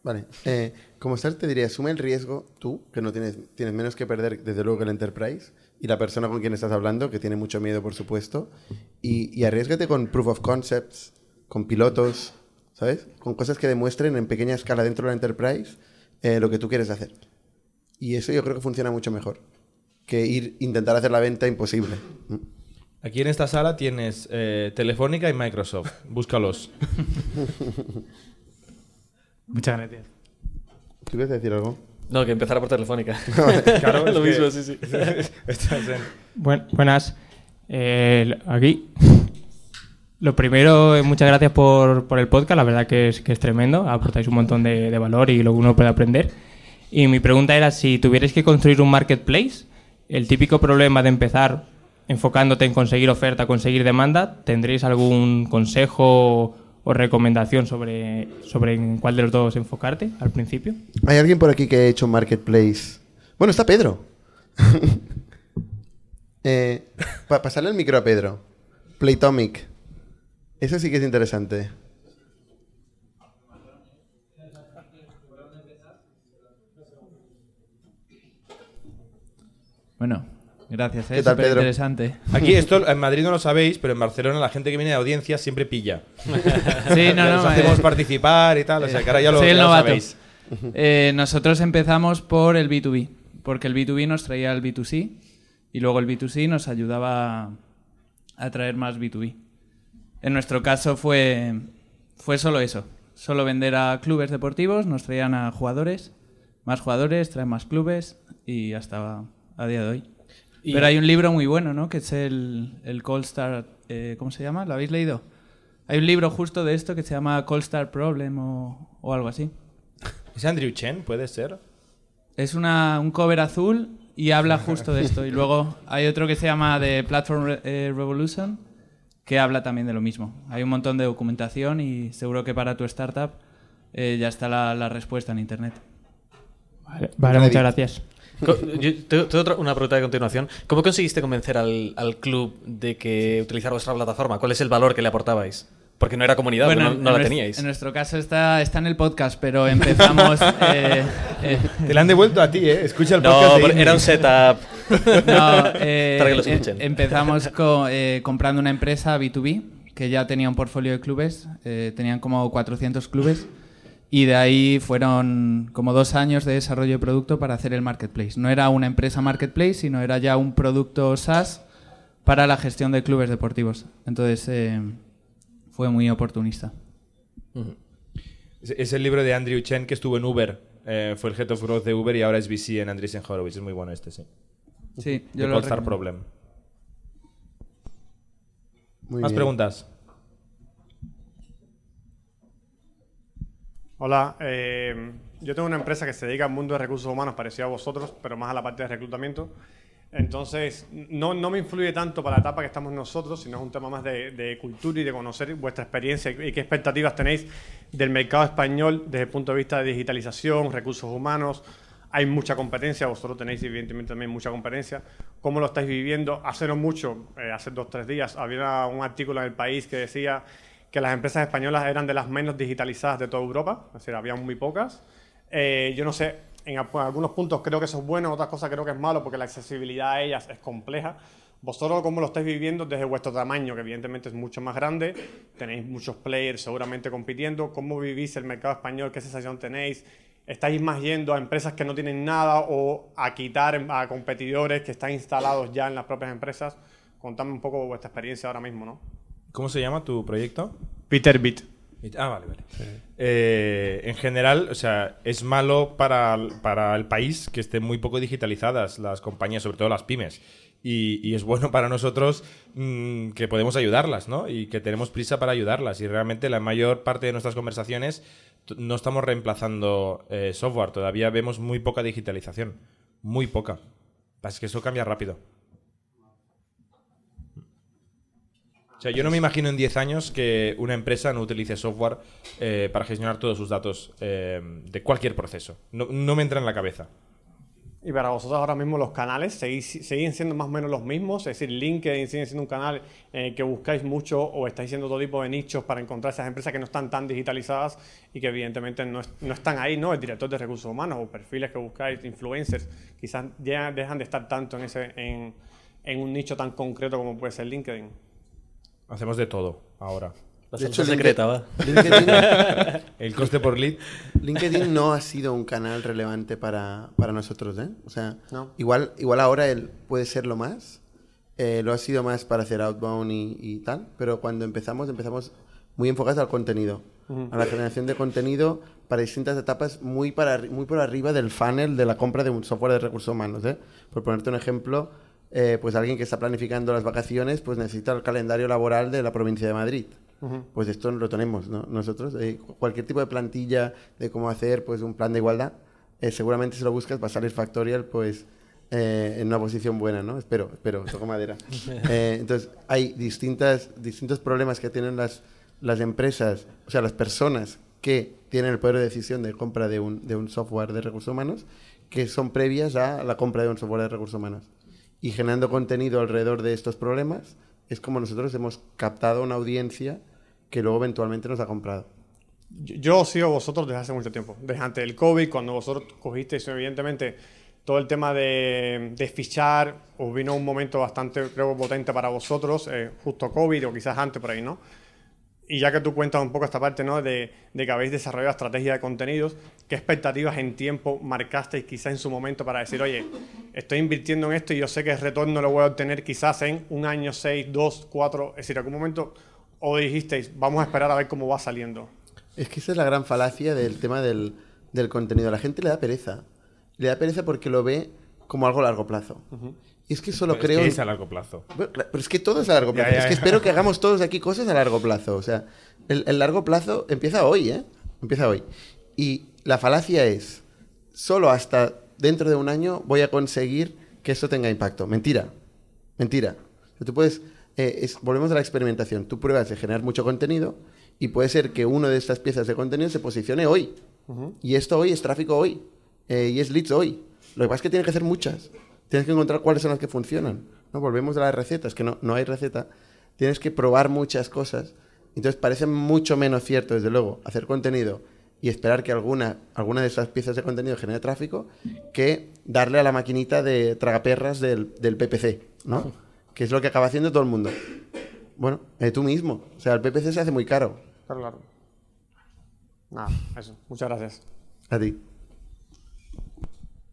Vale. Eh, como startup te diría, asume el riesgo tú, que no tienes, tienes menos que perder, desde luego, que el enterprise, y la persona con quien estás hablando, que tiene mucho miedo, por supuesto, y, y arriesgate con proof of concepts, con pilotos, ¿sabes? Con cosas que demuestren en pequeña escala dentro de la enterprise eh, lo que tú quieres hacer. Y eso yo creo que funciona mucho mejor que ir intentar hacer la venta imposible. Mm. Aquí en esta sala tienes eh, Telefónica y Microsoft. Búscalos. Muchas gracias. ¿Tú quieres decir algo? No, que empezara por Telefónica. Claro, es Lo que- mismo, sí, sí. Estás en- Buen- buenas. Eh, aquí. Lo primero, eh, muchas gracias por, por el podcast. La verdad que es, que es tremendo. Aportáis un montón de, de valor y lo que uno puede aprender. Y mi pregunta era si tuvierais que construir un marketplace, el típico problema de empezar enfocándote en conseguir oferta, conseguir demanda, ¿tendréis algún consejo o recomendación sobre, sobre en cuál de los dos enfocarte al principio? ¿Hay alguien por aquí que ha hecho marketplace? Bueno, está Pedro. eh, pa- pasarle el micro a Pedro. Playtomic. Eso sí que es interesante. Bueno, gracias, ¿Qué es Pedro? interesante. Aquí esto en Madrid no lo sabéis, pero en Barcelona la gente que viene de audiencia siempre pilla. Sí, no, no, hacemos eh, participar y tal, o sea que ahora ya lo, Soy el ya lo novato. sabéis. Eh, nosotros empezamos por el B2B, porque el B2B nos traía el B2C y luego el B2C nos ayudaba a traer más B2B. En nuestro caso fue, fue solo eso, solo vender a clubes deportivos, nos traían a jugadores, más jugadores, traen más clubes y hasta a día de hoy. Y- Pero hay un libro muy bueno, ¿no? Que es el, el Cold Start, eh, ¿cómo se llama? ¿Lo habéis leído? Hay un libro justo de esto que se llama Cold Start Problem o, o algo así. ¿Es Andrew Chen? ¿Puede ser? Es una, un cover azul y habla justo de esto. Y luego hay otro que se llama The Platform Re- eh, Revolution, que habla también de lo mismo. Hay un montón de documentación y seguro que para tu startup eh, ya está la, la respuesta en Internet. Vale, vale, muchas gracias. Yo tengo tengo otra- una pregunta de continuación. ¿Cómo conseguiste convencer al, al club de que utilizara vuestra plataforma? ¿Cuál es el valor que le aportabais? Porque no era comunidad, Bueno, no, en no la teníais. En nuestro caso está, está en el podcast, pero empezamos... eh, eh, Te la han devuelto a ti, ¿eh? Escucha el No, podcast. de Indie. era un setup. No, eh, Para que em- escuchen. empezamos co- eh, comprando una empresa B2B que ya tenía un portfolio de clubes, eh, tenían como 400 clubes y de ahí fueron como dos años de desarrollo de producto para hacer el marketplace. No era una empresa marketplace, sino era ya un producto SaaS para la gestión de clubes deportivos. Entonces eh, fue muy oportunista. Es, es el libro de Andrew Chen que estuvo en Uber. Eh, fue el Head of Growth de Uber y ahora es VC en Andreesen Horowitz. Es muy bueno este, sí. Sí, yo The lo. Problem. Muy ¿Más bien. preguntas? Hola, eh, yo tengo una empresa que se dedica al mundo de recursos humanos parecido a vosotros, pero más a la parte de reclutamiento. Entonces, no, no me influye tanto para la etapa que estamos nosotros, sino es un tema más de, de cultura y de conocer vuestra experiencia y qué expectativas tenéis del mercado español desde el punto de vista de digitalización, recursos humanos. Hay mucha competencia, vosotros tenéis evidentemente también mucha competencia. ¿Cómo lo estáis viviendo? Hace no mucho, eh, hace dos o tres días, había un artículo en el país que decía que las empresas españolas eran de las menos digitalizadas de toda Europa, es decir, había muy pocas. Eh, yo no sé, en algunos puntos creo que eso es bueno, en otras cosas creo que es malo porque la accesibilidad a ellas es compleja. ¿Vosotros cómo lo estáis viviendo desde vuestro tamaño, que evidentemente es mucho más grande? Tenéis muchos players seguramente compitiendo. ¿Cómo vivís el mercado español? ¿Qué sensación tenéis? ¿Estáis más yendo a empresas que no tienen nada o a quitar a competidores que están instalados ya en las propias empresas? Contadme un poco vuestra experiencia ahora mismo, ¿no? ¿Cómo se llama tu proyecto? Peterbit. Ah, vale, vale. Eh, en general, o sea, es malo para, el- para el país que estén muy poco digitalizadas las compañías, sobre todo las pymes. Y, y es bueno para nosotros mm, que podemos ayudarlas, ¿no? Y que tenemos prisa para ayudarlas. Y realmente la mayor parte de nuestras conversaciones no estamos reemplazando eh, software, todavía vemos muy poca digitalización. Muy poca. Es que eso cambia rápido. O sea, yo no me imagino en 10 años que una empresa no utilice software eh, para gestionar todos sus datos eh, de cualquier proceso. No, no me entra en la cabeza. Y para vosotros ahora mismo los canales siguen siendo más o menos los mismos, es decir, LinkedIn sigue siendo un canal eh, que buscáis mucho o estáis haciendo todo tipo de nichos para encontrar esas empresas que no están tan digitalizadas y que evidentemente no, no están ahí, ¿no? El director de recursos humanos o perfiles que buscáis, influencers, quizás ya dejan de estar tanto en, ese, en, en un nicho tan concreto como puede ser LinkedIn. Hacemos de todo ahora. La De hecho, secreta, va. LinkedIn- El coste por lead. LinkedIn no ha sido un canal relevante para, para nosotros, ¿eh? O sea, No. igual, igual ahora él puede serlo más. eh, lo ha sido más para hacer outbound y, y tal. Pero cuando empezamos, empezamos muy enfocados al contenido. Ujú. A la generación de contenido para distintas etapas muy, para, muy por arriba del funnel de la compra de un software de recursos humanos, ¿eh? Por ponerte un ejemplo, eh, pues alguien que está planificando las vacaciones, pues necesita el calendario laboral de la provincia de Madrid. Pues esto lo tenemos ¿no? nosotros. eh, cualquier tipo de plantilla de cómo hacer pues un plan de igualdad, eh, seguramente si lo buscas va a salir Factorial pues en una posición buena, ¿no? Espero, espero, toco madera. Entonces hay distintas, distintos problemas que tienen las, las empresas, o sea, las personas que tienen el poder de decisión de compra de un, de un software de recursos humanos que son previas a la compra de un software de recursos humanos. Y generando contenido alrededor de estos problemas es como nosotros hemos captado una audiencia que luego eventualmente nos ha comprado. Yo, yo sigo vosotros desde hace mucho tiempo, desde antes del COVID, cuando vosotros cogisteis evidentemente todo el tema de, de fichar, os vino un momento bastante, creo, potente para vosotros, eh, justo COVID o quizás antes por ahí, ¿no? Y ya que tú cuentas un poco esta parte, ¿no? De, de que habéis desarrollado estrategia de contenidos, ¿qué expectativas en tiempo marcasteis quizás en su momento para decir, oye, estoy invirtiendo en esto y yo sé que el retorno lo voy a obtener quizás en un año, seis, dos, cuatro, es decir, algún momento o dijisteis, vamos a esperar a ver cómo va saliendo? Es que esa es la gran falacia del tema del, del contenido. A la gente le da pereza. Le da pereza porque lo ve como algo a largo plazo. Y es que solo Pero es creo... que es a largo plazo. Pero es que todo es a largo Ya, plazo. ya, es que espero que hagamos todos aquí cosas a largo plazo. O sea, el, el largo plazo empieza hoy, ¿eh? Empieza hoy. Y la falacia es, solo hasta dentro de un año voy a conseguir que eso tenga impacto. Mentira. Mentira. O sea, tú puedes... eh, es- volvemos a la experimentación. Tú pruebas de generar mucho contenido y puede ser que una de estas piezas de contenido se posicione hoy. Y esto hoy es tráfico hoy. eh, y es leads hoy. Lo que pasa es que tienes que hacer muchas. Tienes que encontrar cuáles son las que funcionan. ¿no? Volvemos a las recetas, que no, no hay receta. Tienes que probar muchas cosas. Entonces parece mucho menos cierto, desde luego, hacer contenido y esperar que alguna, alguna de esas piezas de contenido genere tráfico que darle a la maquinita de tragaperras del, del PPC, ¿no? Que es lo que acaba haciendo todo el mundo. Bueno, eh, tú mismo. O sea, el PPC se hace muy caro. Claro, claro. Nada, eso. Muchas gracias. A ti.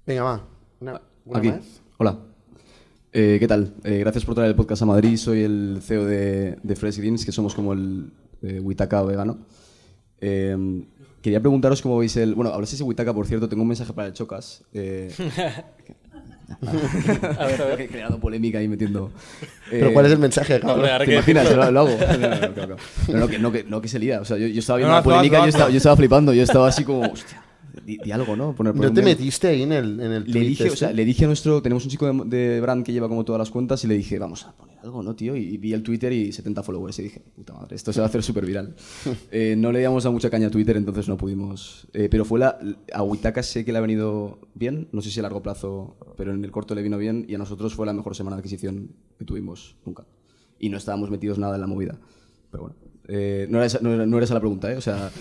Venga, va. Una, una Aquí. más. Hola. Eh, ¿Qué tal? Eh, gracias por traer el podcast a Madrid. Soy el CEO de, de Fresh Greens, que somos como el eh, Witaka vegano. Eh, quería preguntaros cómo veis el... Bueno, hablasteis de Witaka, por cierto. Tengo un mensaje para el Chocas. Eh, A ver, a ver. He creado polémica ahí metiendo... Pero ¿cuál es el mensaje, cabrón? ¿Te imaginas? Lo, lo hago. No, no, no, no, no. No, no, que, no, que, no que se lía. O sea, yo, yo estaba viendo la polémica y yo estaba, yo estaba flipando. Yo estaba así como... Hostia. Di, di algo, ¿no? Poner, ¿No poner te metiste ahí en el, en el Le dije, o este? sea, le dije a nuestro. Tenemos un chico de, de brand que lleva como todas las cuentas y le dije, vamos a poner algo, ¿no, tío? Y vi el Twitter y 70 followers y dije, puta madre, esto se va a hacer súper viral. Eh, no le íbamos a mucha caña a Twitter, entonces no pudimos. Eh, pero fue la. A Huitaca sé que le ha venido bien, no sé si a largo plazo, pero en el corto le vino bien y a nosotros fue la mejor semana de adquisición que tuvimos nunca. Y no estábamos metidos nada en la movida. Pero bueno. eh, no, era esa, no, era, no era esa la pregunta, ¿eh? O sea,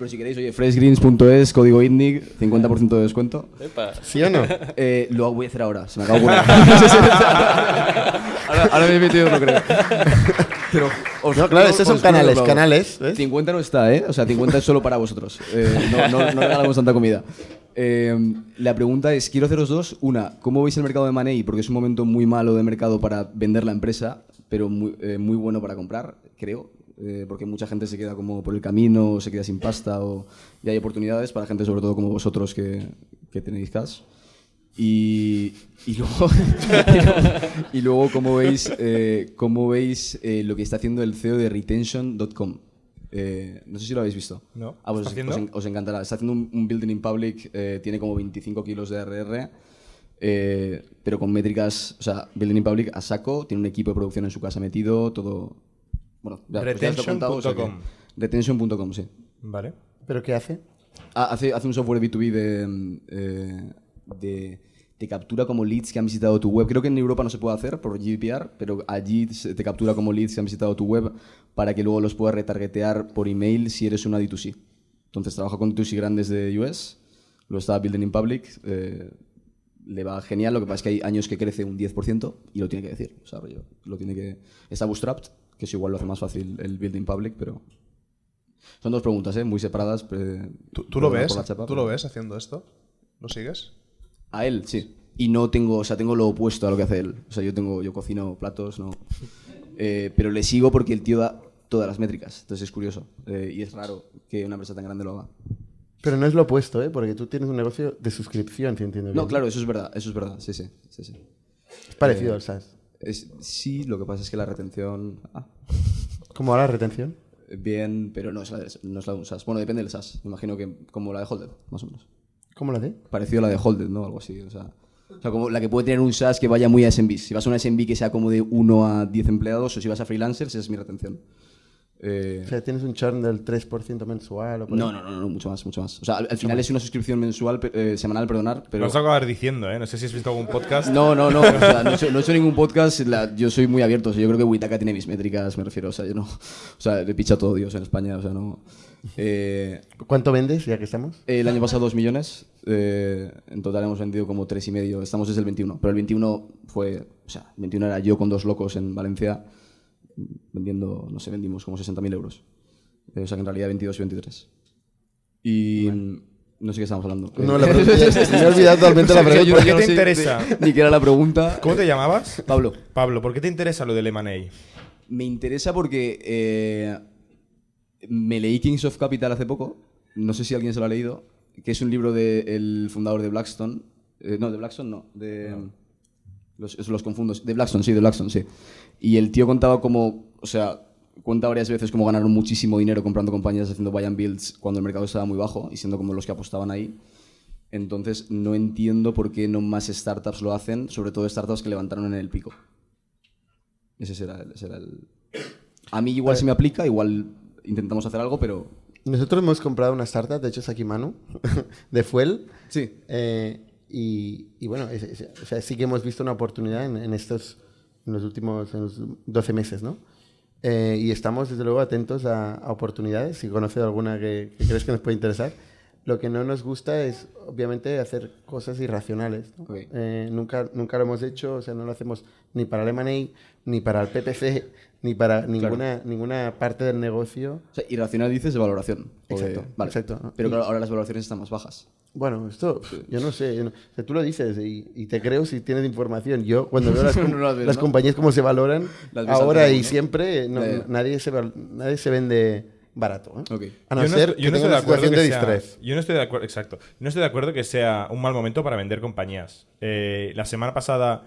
pero si queréis, oye, freshgreens.es, código ITNIC, 50% de descuento. Epa. ¿Sí o no? Eh, lo voy a hacer ahora, se me acaba de ahora, ahora me he metido, no creo. Pero, os- No, claro, estos son canales, canales, ¿ves? 50 no está, ¿eh? O sea, 50 es solo para vosotros. Eh, no, no, no regalamos tanta comida. Eh, la pregunta es, quiero haceros dos. Una, ¿cómo veis el mercado de Money? Porque es un momento muy malo de mercado para vender la empresa, pero muy, eh, muy bueno para comprar, creo. Eh, porque mucha gente se queda como por el camino, o se queda sin pasta, o, y hay oportunidades para gente sobre todo como vosotros que, que tenéis cash. Y, y luego, y luego ¿cómo veis, eh, cómo veis eh, lo que está haciendo el CEO de retention.com? Eh, no sé si lo habéis visto. No. Ah, pues ¿Está os, haciendo? os en- os encantará. Está haciendo un, un building in public, eh, tiene como 25 kilos de RR, eh, pero con métricas, o sea, building in public a saco, tiene un equipo de producción en su casa metido, todo... Bueno, ya, pues ya os lo he contado, o sea que- Retention.com. Retention.com, sí. Vale. ¿Pero qué hace? Ah, hace, hace un software B2B de, mm, eh, de- Te captura como leads que han visitado tu web. Creo que en Europa no se puede hacer por GDPR, pero allí se- te captura como leads que han visitado tu web para que luego los puedas retargetear por email si eres una D2C. Entonces trabaja con D2C grandes de US, lo está building in public, eh, le va genial. Lo que pasa es que hay años que crece un 10% y lo tiene que decir. O sea, rollo, lo tiene que... Está bootstrapped, que eso igual lo hace más fácil el building public, pero... Son dos preguntas, ¿eh? Muy separadas. pero- ¿Tú, tú lo ves? chapa, ¿Tú pero- lo ves haciendo esto? ¿Lo sigues? A él, sí. Y no tengo, o sea, tengo lo opuesto a lo que hace él. O sea, yo tengo, yo cocino platos, no. Eh, pero le sigo porque el tío da todas las métricas. Entonces es curioso. Eh, y es raro que una empresa tan grande lo haga. Pero no es lo opuesto, ¿eh? Porque tú tienes un negocio de suscripción, si entiendo bien. No, claro, eso es verdad, eso es verdad. Sí, sí, sí, sí. Es parecido Eh, al SaaS. Es, sí, lo que pasa es que la retención... ah, ¿Cómo va la retención? bien, pero no es, la de, no es la de un SaaS. Bueno, depende del SaaS. Me imagino que como la de Holded, más o menos. ¿Cómo la de? Parecido a la de Holded, ¿no? Algo así. O sea, o sea, como la que puede tener un SaaS que vaya muy a SMB. Si vas a una SMB que sea como de 1 a 10 empleados o si vas a freelancers, esa es mi retención. Eh, O sea, tienes un churn del 3% mensual o por no, no, no, no, mucho más, mucho más. O sea, al, al final es una suscripción mensual, eh, semanal, perdonar, pero... Lo vas a acabar diciendo, ¿eh? No sé si has visto algún podcast. No, no, no. O sea, no, he hecho, no he hecho ningún podcast. la- yo soy muy abierto. O sea, yo creo que Witaka tiene mis métricas, me refiero. O sea, yo no. O sea, le picha todo Dios en España. O sea, no. Eh, ¿Cuánto vendes ya que estamos? el año pasado 2 millones. eh, en total hemos vendido como tres y medio. Estamos desde el 21. Pero el 21 fue. O sea, el 21 era yo con dos locos en Valencia vendiendo. No sé, vendimos como 60.000 euros. Eh, o sea, que en realidad 22 y 23. Y. No sé qué estamos hablando. No, la pregunta- me he olvidado totalmente la O sea, pregunta. ¿Por qué no te interesa? de- Ni qué era la pregunta. ¿Cómo te llamabas? Pablo. Pablo, ¿por qué te interesa lo del M&A? Me interesa porque eh, me leí Kings of Capital hace poco. No sé si alguien se lo ha leído. Que es un libro del fundador de Blackstone. Eh, no, de Blackstone no. De, los, eso los confundo. De Blackstone, sí, de Blackstone, sí. Y el tío contaba como. O sea, cuenta varias veces cómo ganaron muchísimo dinero comprando compañías haciendo buy and builds cuando el mercado estaba muy bajo y siendo como los que apostaban ahí. Entonces, no entiendo por qué no más startups lo hacen, sobre todo startups que levantaron en el pico. Ese será ese era el- A mí igual se me aplica, igual intentamos hacer algo, pero. Nosotros hemos comprado una startup, de hecho es aquí Manu, de Fuel. Sí. Eh, y, y bueno, es- es- o sea, sí que hemos visto una oportunidad en, en estos, en los últimos en los 12 meses, ¿no? Eh, y estamos desde luego atentos a, a oportunidades. Si conoces alguna que, que crees que nos puede interesar. Lo que no nos gusta es, obviamente, hacer cosas irracionales. ¿no? Ok. Eh, nunca, nunca lo hemos hecho, o sea, no lo hacemos ni para el M&A, ni para el PPC, ni para ninguna, ninguna parte del negocio. O sea, irracional dices de valoración. Exacto, vale. exacto. Pero Y- claro, ahora las valoraciones están más bajas. Bueno, esto, yo no sé. yo no- o sea, tú lo dices y, y te creo si tienes información. Yo, cuando veo las, com- No las ves, las ¿no? compañías cómo se valoran, ahora y siempre. Nadie, se, nadie se vende barato. ¿eh? Ok. A no Yo no ser yo no tenga estoy de de. Yo no estoy de acuerdo, exacto. No estoy de acuerdo que sea un mal momento para vender compañías. Eh, la semana pasada.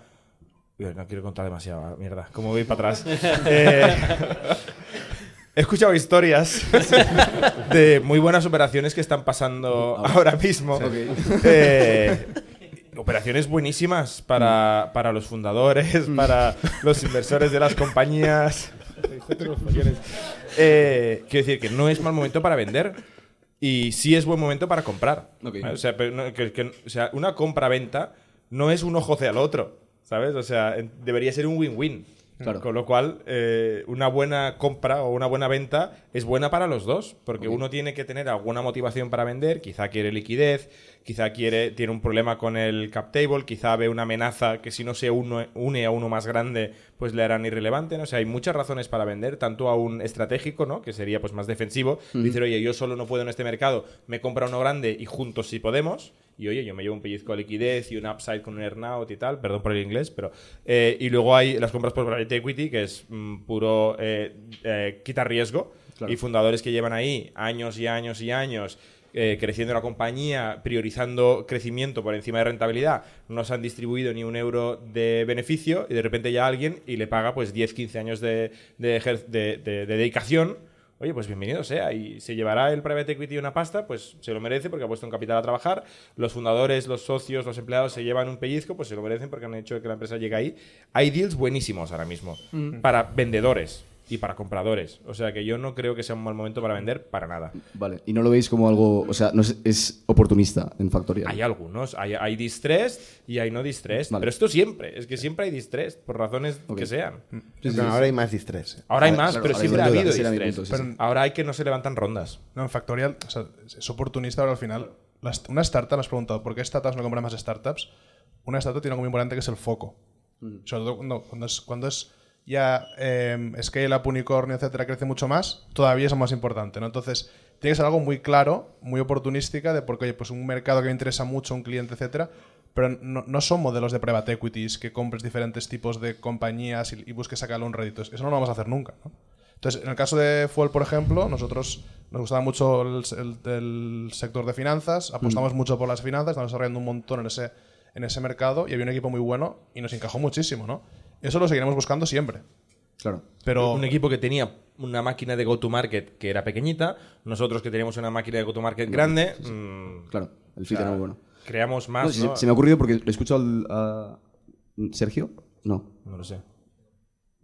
No quiero contar demasiado, ah, mierda. Como voy para atrás. Eh, He escuchado historias de muy buenas operaciones que están pasando ahora mismo. Eh, operaciones buenísimas para, para los fundadores, para los inversores de las compañías. Eh, quiero decir que no es mal momento para vender y sí es buen momento para comprar. Ok. ¿vale? O, sea, pero no- que- que- o sea, una compra-venta no es un ojo hacia el otro, ¿sabes? O sea, debería ser un win-win. Claro. Con lo cual, eh, una buena compra o una buena venta es buena para los dos, porque uno tiene que tener alguna motivación para vender, quizá quiere liquidez, quizá quiere, tiene un problema con el cap table, quizá ve una amenaza que si no se uno- une a uno más grande, pues le harán irrelevante, ¿no? O sea, hay muchas razones para vender, tanto a un estratégico, ¿no? Que sería pues más defensivo, Ujú. decir, oye, yo solo no puedo en este mercado, me compra uno grande y juntos sí podemos, y oye, yo me llevo un pellizco de liquidez y un upside con un earnout y tal, perdón por el inglés, pero... eh, y luego hay las compras por private equity, que es mm, puro eh, eh, quita riesgo, Claro. y fundadores que llevan ahí años y años y años eh, creciendo la compañía, priorizando crecimiento por encima de rentabilidad, no se han distribuido ni un euro de beneficio y de repente ya alguien y le paga pues 10, 15 años de, de- de- de dedicación. Oye, pues bienvenido sea. Y se llevará el private equity una pasta, pues se lo merece porque ha puesto un capital a trabajar. Los fundadores, los socios, los empleados se llevan un pellizco, pues se lo merecen porque han hecho que la empresa llegue ahí. Hay deals buenísimos ahora mismo Mm. para vendedores y para compradores. O sea que yo no creo que sea un mal momento para vender para nada. Vale. Y no lo veis como algo, o sea, no es, es oportunista en Factorial. Hay algunos, hay, hay distressed y hay no distressed. Vale. Pero esto siempre, es que siempre hay distressed, por razones que sean. Ahora hay más distress. Ahora hay más, claro, pero siempre ha habido punto, sí. Ahora hay que no se levantan rondas. No, en Factorial o sea, es oportunista, pero al final, las- una startup, me has preguntado, ¿por qué startups no compran más startups? Una startup tiene algo muy importante que es el foco. Sobre todo cuando, cuando es, cuando es ya eh, scale up, unicornio, etcétera, crece mucho más, todavía es más importante, ¿no? Entonces, tiene que ser algo muy claro, muy oportunística, de porque, oye, pues un mercado que me interesa mucho, un cliente, etcétera, pero no, no son modelos de private equities que compres diferentes tipos de compañías y, y busques sacarle un rédito. Eso no lo vamos a hacer nunca, ¿no? Entonces, en el caso de Fuel, por ejemplo, nosotros nos gustaba mucho el, el- el sector de finanzas, apostamos mucho por las finanzas, estamos desarrollando un montón en ese, en ese mercado y había un equipo muy bueno y nos encajó muchísimo, ¿no? Eso lo seguiremos buscando siempre. Claro. Pero un equipo que tenía una máquina de go-to-market que era pequeñita, nosotros que teníamos una máquina de go-to-market grande. mm, Claro, el fit era muy bueno. Creamos más. No, se, ¿no? se me ha ocurrido porque le escucho al, a Sergio. No. No lo sé.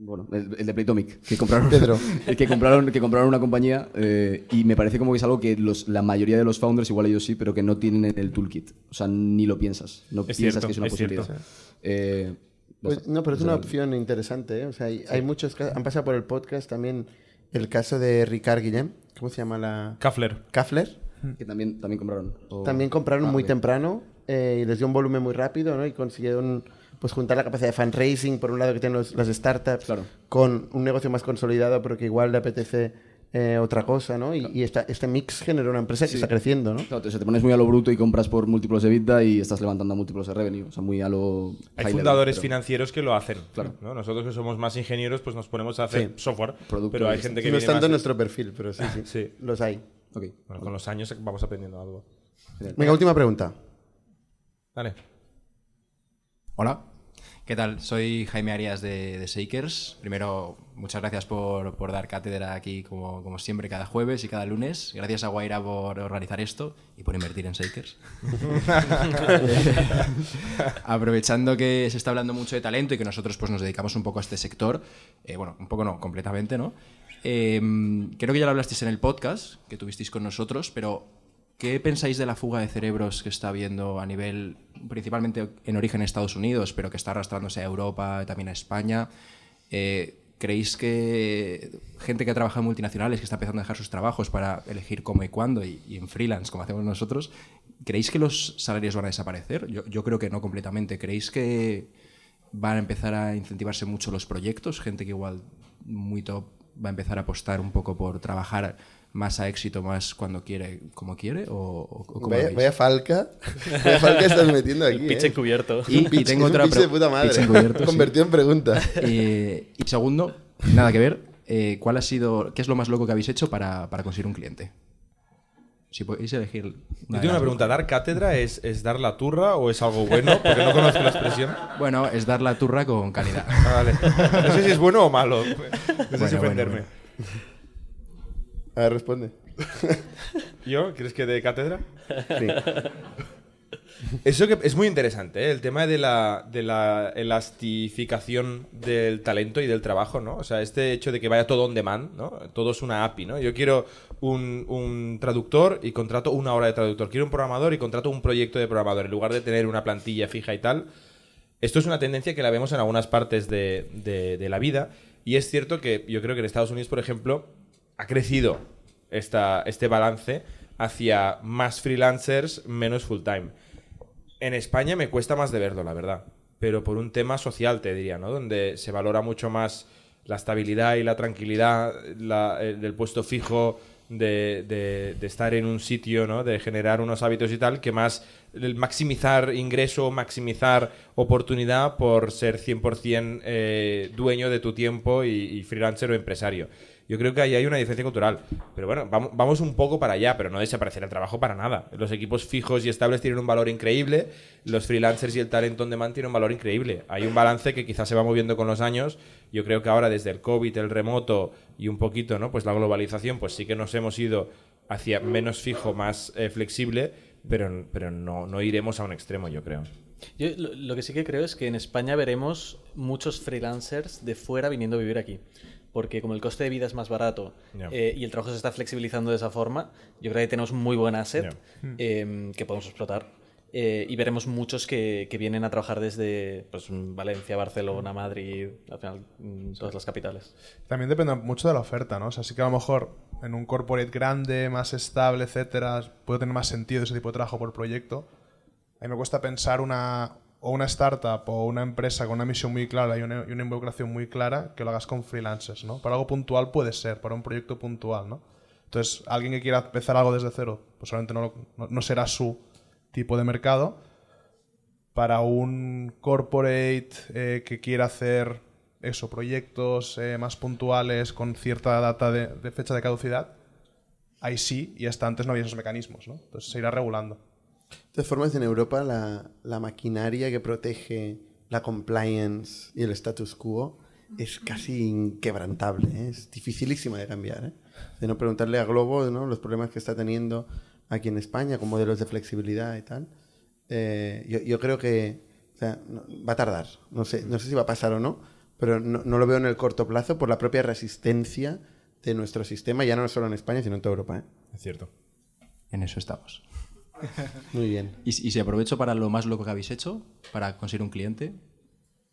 Bueno, el, el de Playtomic, que compraron, Pedro. el que compraron, que compraron una compañía eh, y me parece como que es algo que los, la mayoría de los founders, igual ellos sí, pero que no tienen en el toolkit. O sea, ni lo piensas. No Es piensas cierto, que es una es cierto. posibilidad. Eh, Pues, no, pero es una opción interesante. ¿eh? O sea, hay, hay muchos casos. Han pasado por el podcast también el caso de Ricard Guillem. ¿Cómo se llama la...? Kafler. Kafler. Que también, también compraron. o- También compraron Ah, muy temprano eh, y les dio un volumen muy rápido, ¿no? Y consiguieron pues juntar la capacidad de fundraising, por un lado que tienen los- las startups, con un negocio más consolidado, pero que igual le apetece eh, otra cosa, ¿no? Y, y esta- este mix generó una empresa que Sí. está creciendo, ¿no? Claro, te, te pones muy a lo bruto y compras por múltiplos de EBITDA y estás levantando a múltiplos de revenue. O sea, muy a lo. Hay high fundadores level, pero- financieros que lo hacen. Claro. ¿no? Nosotros que somos más ingenieros, pues nos ponemos a hacer Sí. software. Producto pero hay gente Sí, que no viene es tanto nuestro perfil, pero sí, sí. Sí. Los hay. Ok. Bueno, con los años vamos aprendiendo algo. Venga, última pregunta. Vale. Hola, ¿qué tal? Soy Jaime Arias de, de Shakers. Primero, muchas gracias por, por dar cátedra aquí como, como siempre cada jueves y cada lunes. Gracias a Guaira por organizar esto y por invertir en Shakers. Aprovechando que se está hablando mucho de talento y que nosotros pues, nos dedicamos un poco a este sector, eh, bueno, un poco no, completamente, ¿no? Eh, creo que ya lo hablasteis en el podcast que tuvisteis con nosotros, pero ¿qué pensáis de la fuga de cerebros que está habiendo a nivel, principalmente en origen en Estados Unidos, pero que está arrastrándose a Europa, también a España? Eh, ¿Creéis que gente que trabaja en multinacionales, que está empezando a dejar sus trabajos para elegir cómo y cuándo, y, y en freelance, como hacemos nosotros, ¿creéis que los salarios van a desaparecer? Yo, yo creo que no completamente. ¿Creéis que van a empezar a incentivarse mucho los proyectos? Gente que igual muy top va a empezar a apostar un poco por trabajar más a éxito, más cuando quiere, como quiere, o, o- o cómo lo Vaya, vaya falca. Vaya falca estás metiendo aquí. El pitch ¿eh? encubierto. Y, pitch- tengo otra pitch de puta madre. pitch encubierto, sí. Convertido en pregunta. Eh, y segundo, nada que ver, eh, ¿cuál ha sido, qué es lo más loco que habéis hecho para, para conseguir un cliente? Si podéis elegir. Yo tengo una pregunta. ¿Dar cátedra es, es dar la turra o es algo bueno? Porque no conozco la expresión. Bueno, es dar la turra con calidad. Ah, vale. No sé si es bueno o malo. No sé Bueno, si bueno, ofenderme. bueno. A ver, responde. ¿Yo? ¿Quieres que dé cátedra? Sí. Eso que es muy interesante, ¿eh? el tema de la, de la elastificación del talento y del trabajo, ¿no? O sea, este hecho de que vaya todo on demand, ¿no? Todo es una API, ¿no? Yo quiero un, un traductor y contrato una hora de traductor. Quiero un programador y contrato un proyecto de programador. En lugar de tener una plantilla fija y tal. Esto es una tendencia que la vemos en algunas partes de, de- de la vida. Y es cierto que yo creo que en Estados Unidos, por ejemplo, ha crecido esta, este balance hacia más freelancers, menos full time. En España me cuesta más de verlo, la verdad. Pero por un tema social, te diría, ¿no? Donde se valora mucho más la estabilidad y la tranquilidad la- el- del puesto fijo, de, estar en un sitio, ¿no? De generar unos hábitos y tal, que más el maximizar ingreso, maximizar oportunidad por ser 100% eh, dueño de tu tiempo y freelancer o empresario. Yo creo que ahí hay una diferencia cultural. Pero bueno, vamos, un poco para allá, pero no desaparecer el trabajo para nada. Los equipos fijos y estables tienen un valor increíble, los freelancers y el talento on demand tienen un valor increíble. Hay un balance que quizás se va moviendo con los años. Yo creo que ahora desde el COVID, el remoto y un poquito, ¿no? Pues la globalización, pues sí que nos hemos ido hacia menos fijo, más eh, flexible, pero, pero no, no iremos a un extremo, yo creo. Yo lo que sí que creo es que en España veremos muchos freelancers de fuera viniendo a vivir aquí. Porque como el coste de vida es más barato eh, y el trabajo se está flexibilizando de esa forma, yo creo que tenemos un muy buen asset Ya. eh, que podemos explotar. Eh, y veremos muchos que, que vienen a trabajar desde pues, Valencia, Barcelona, Madrid, al final mm, todas las capitales. También depende mucho de la oferta, ¿no? O sea, sí que a lo mejor en un corporate grande, más estable, etcétera, puede tener más sentido ese tipo de trabajo por proyecto. A mí me cuesta pensar una, o una startup o una empresa con una misión muy clara y una, involucración muy clara que lo hagas con freelancers, ¿no? Para algo puntual puede ser, para un proyecto puntual, ¿no? Entonces, alguien que quiera empezar algo desde cero, pues no- no será su tipo de mercado. Para un corporate eh, que quiera hacer eso, proyectos eh, más puntuales con cierta data de, de fecha de caducidad, ahí sí, y hasta antes no había esos mecanismos, ¿no? Entonces se irá regulando. De todas formas, en Europa la, la maquinaria que protege la compliance y el status quo es casi inquebrantable. ¿eh? Es dificilísima de cambiar. ¿eh? De no preguntarle a Globo ¿no? los problemas que está teniendo aquí en España con modelos de flexibilidad y tal. Eh, yo, yo creo que o sea, no- va a tardar. No sé, no sé si va a pasar o no, pero no, no lo veo en el corto plazo por la propia resistencia de nuestro sistema, ya no solo en España, sino en toda Europa. ¿eh? Es cierto. En eso estamos. Muy bien. Y, si- y si aprovecho para lo más loco que habéis hecho, para conseguir un cliente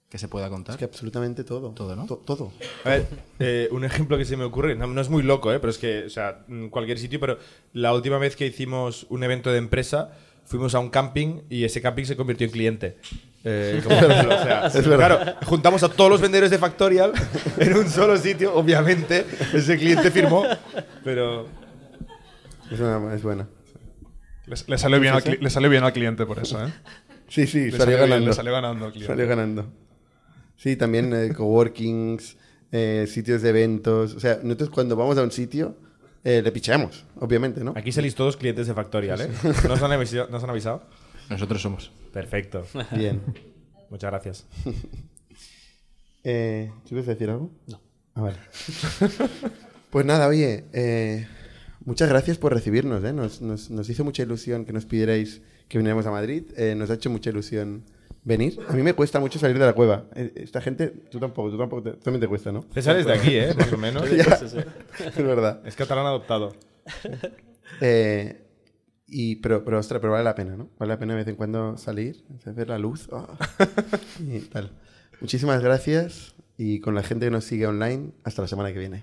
que se pueda contar. Es que absolutamente todo. Todo, ¿no? To- todo. A ver, eh, un ejemplo que se me ocurre, no, no es muy loco, ¿eh? pero es que, o sea, en cualquier sitio, pero la última vez que hicimos un evento de empresa, fuimos a un camping y ese camping se convirtió en cliente. Eh, como o sea, Es claro, juntamos a todos los vendedores de Factorial en un solo sitio, obviamente, ese cliente firmó, pero... Es, una- es buena. Le, le salió bien ¿Sí, al le salió bien al cliente por eso, ¿eh? Sí, sí, Le salió, salió bien, ganando. le salió ganando al cliente. Salió ganando. Sí, también eh, coworkings, eh, sitios de eventos. O sea, nosotros cuando vamos a un sitio eh, le picheamos, obviamente, ¿no? Aquí salís todos clientes de Factorial, ¿eh? ¿Nos han avisado? ¿Nos han avisado? Nosotros somos. Perfecto. Bien. Muchas gracias. Eh, ¿Tú quieres decir algo? No. Ah, vale. pues nada, oye, eh, muchas gracias por recibirnos. ¿eh? Nos, nos- nos hizo mucha ilusión que nos pidierais que viniéramos a Madrid. eh, nos ha hecho mucha ilusión venir. A mí me cuesta mucho salir de la cueva. Eh, Esta gente, tú tampoco, tú tampoco, te- también te cuesta, ¿no? César es de aquí, ¿eh? Más o menos. Ya, es verdad. Es catalán adoptado. Eh, y, pero, pero, ostras, pero vale la pena, ¿no? Vale la pena de vez en cuando salir, ver la luz. ah, y tal. Muchísimas gracias y con la gente que nos sigue online, hasta la semana que viene.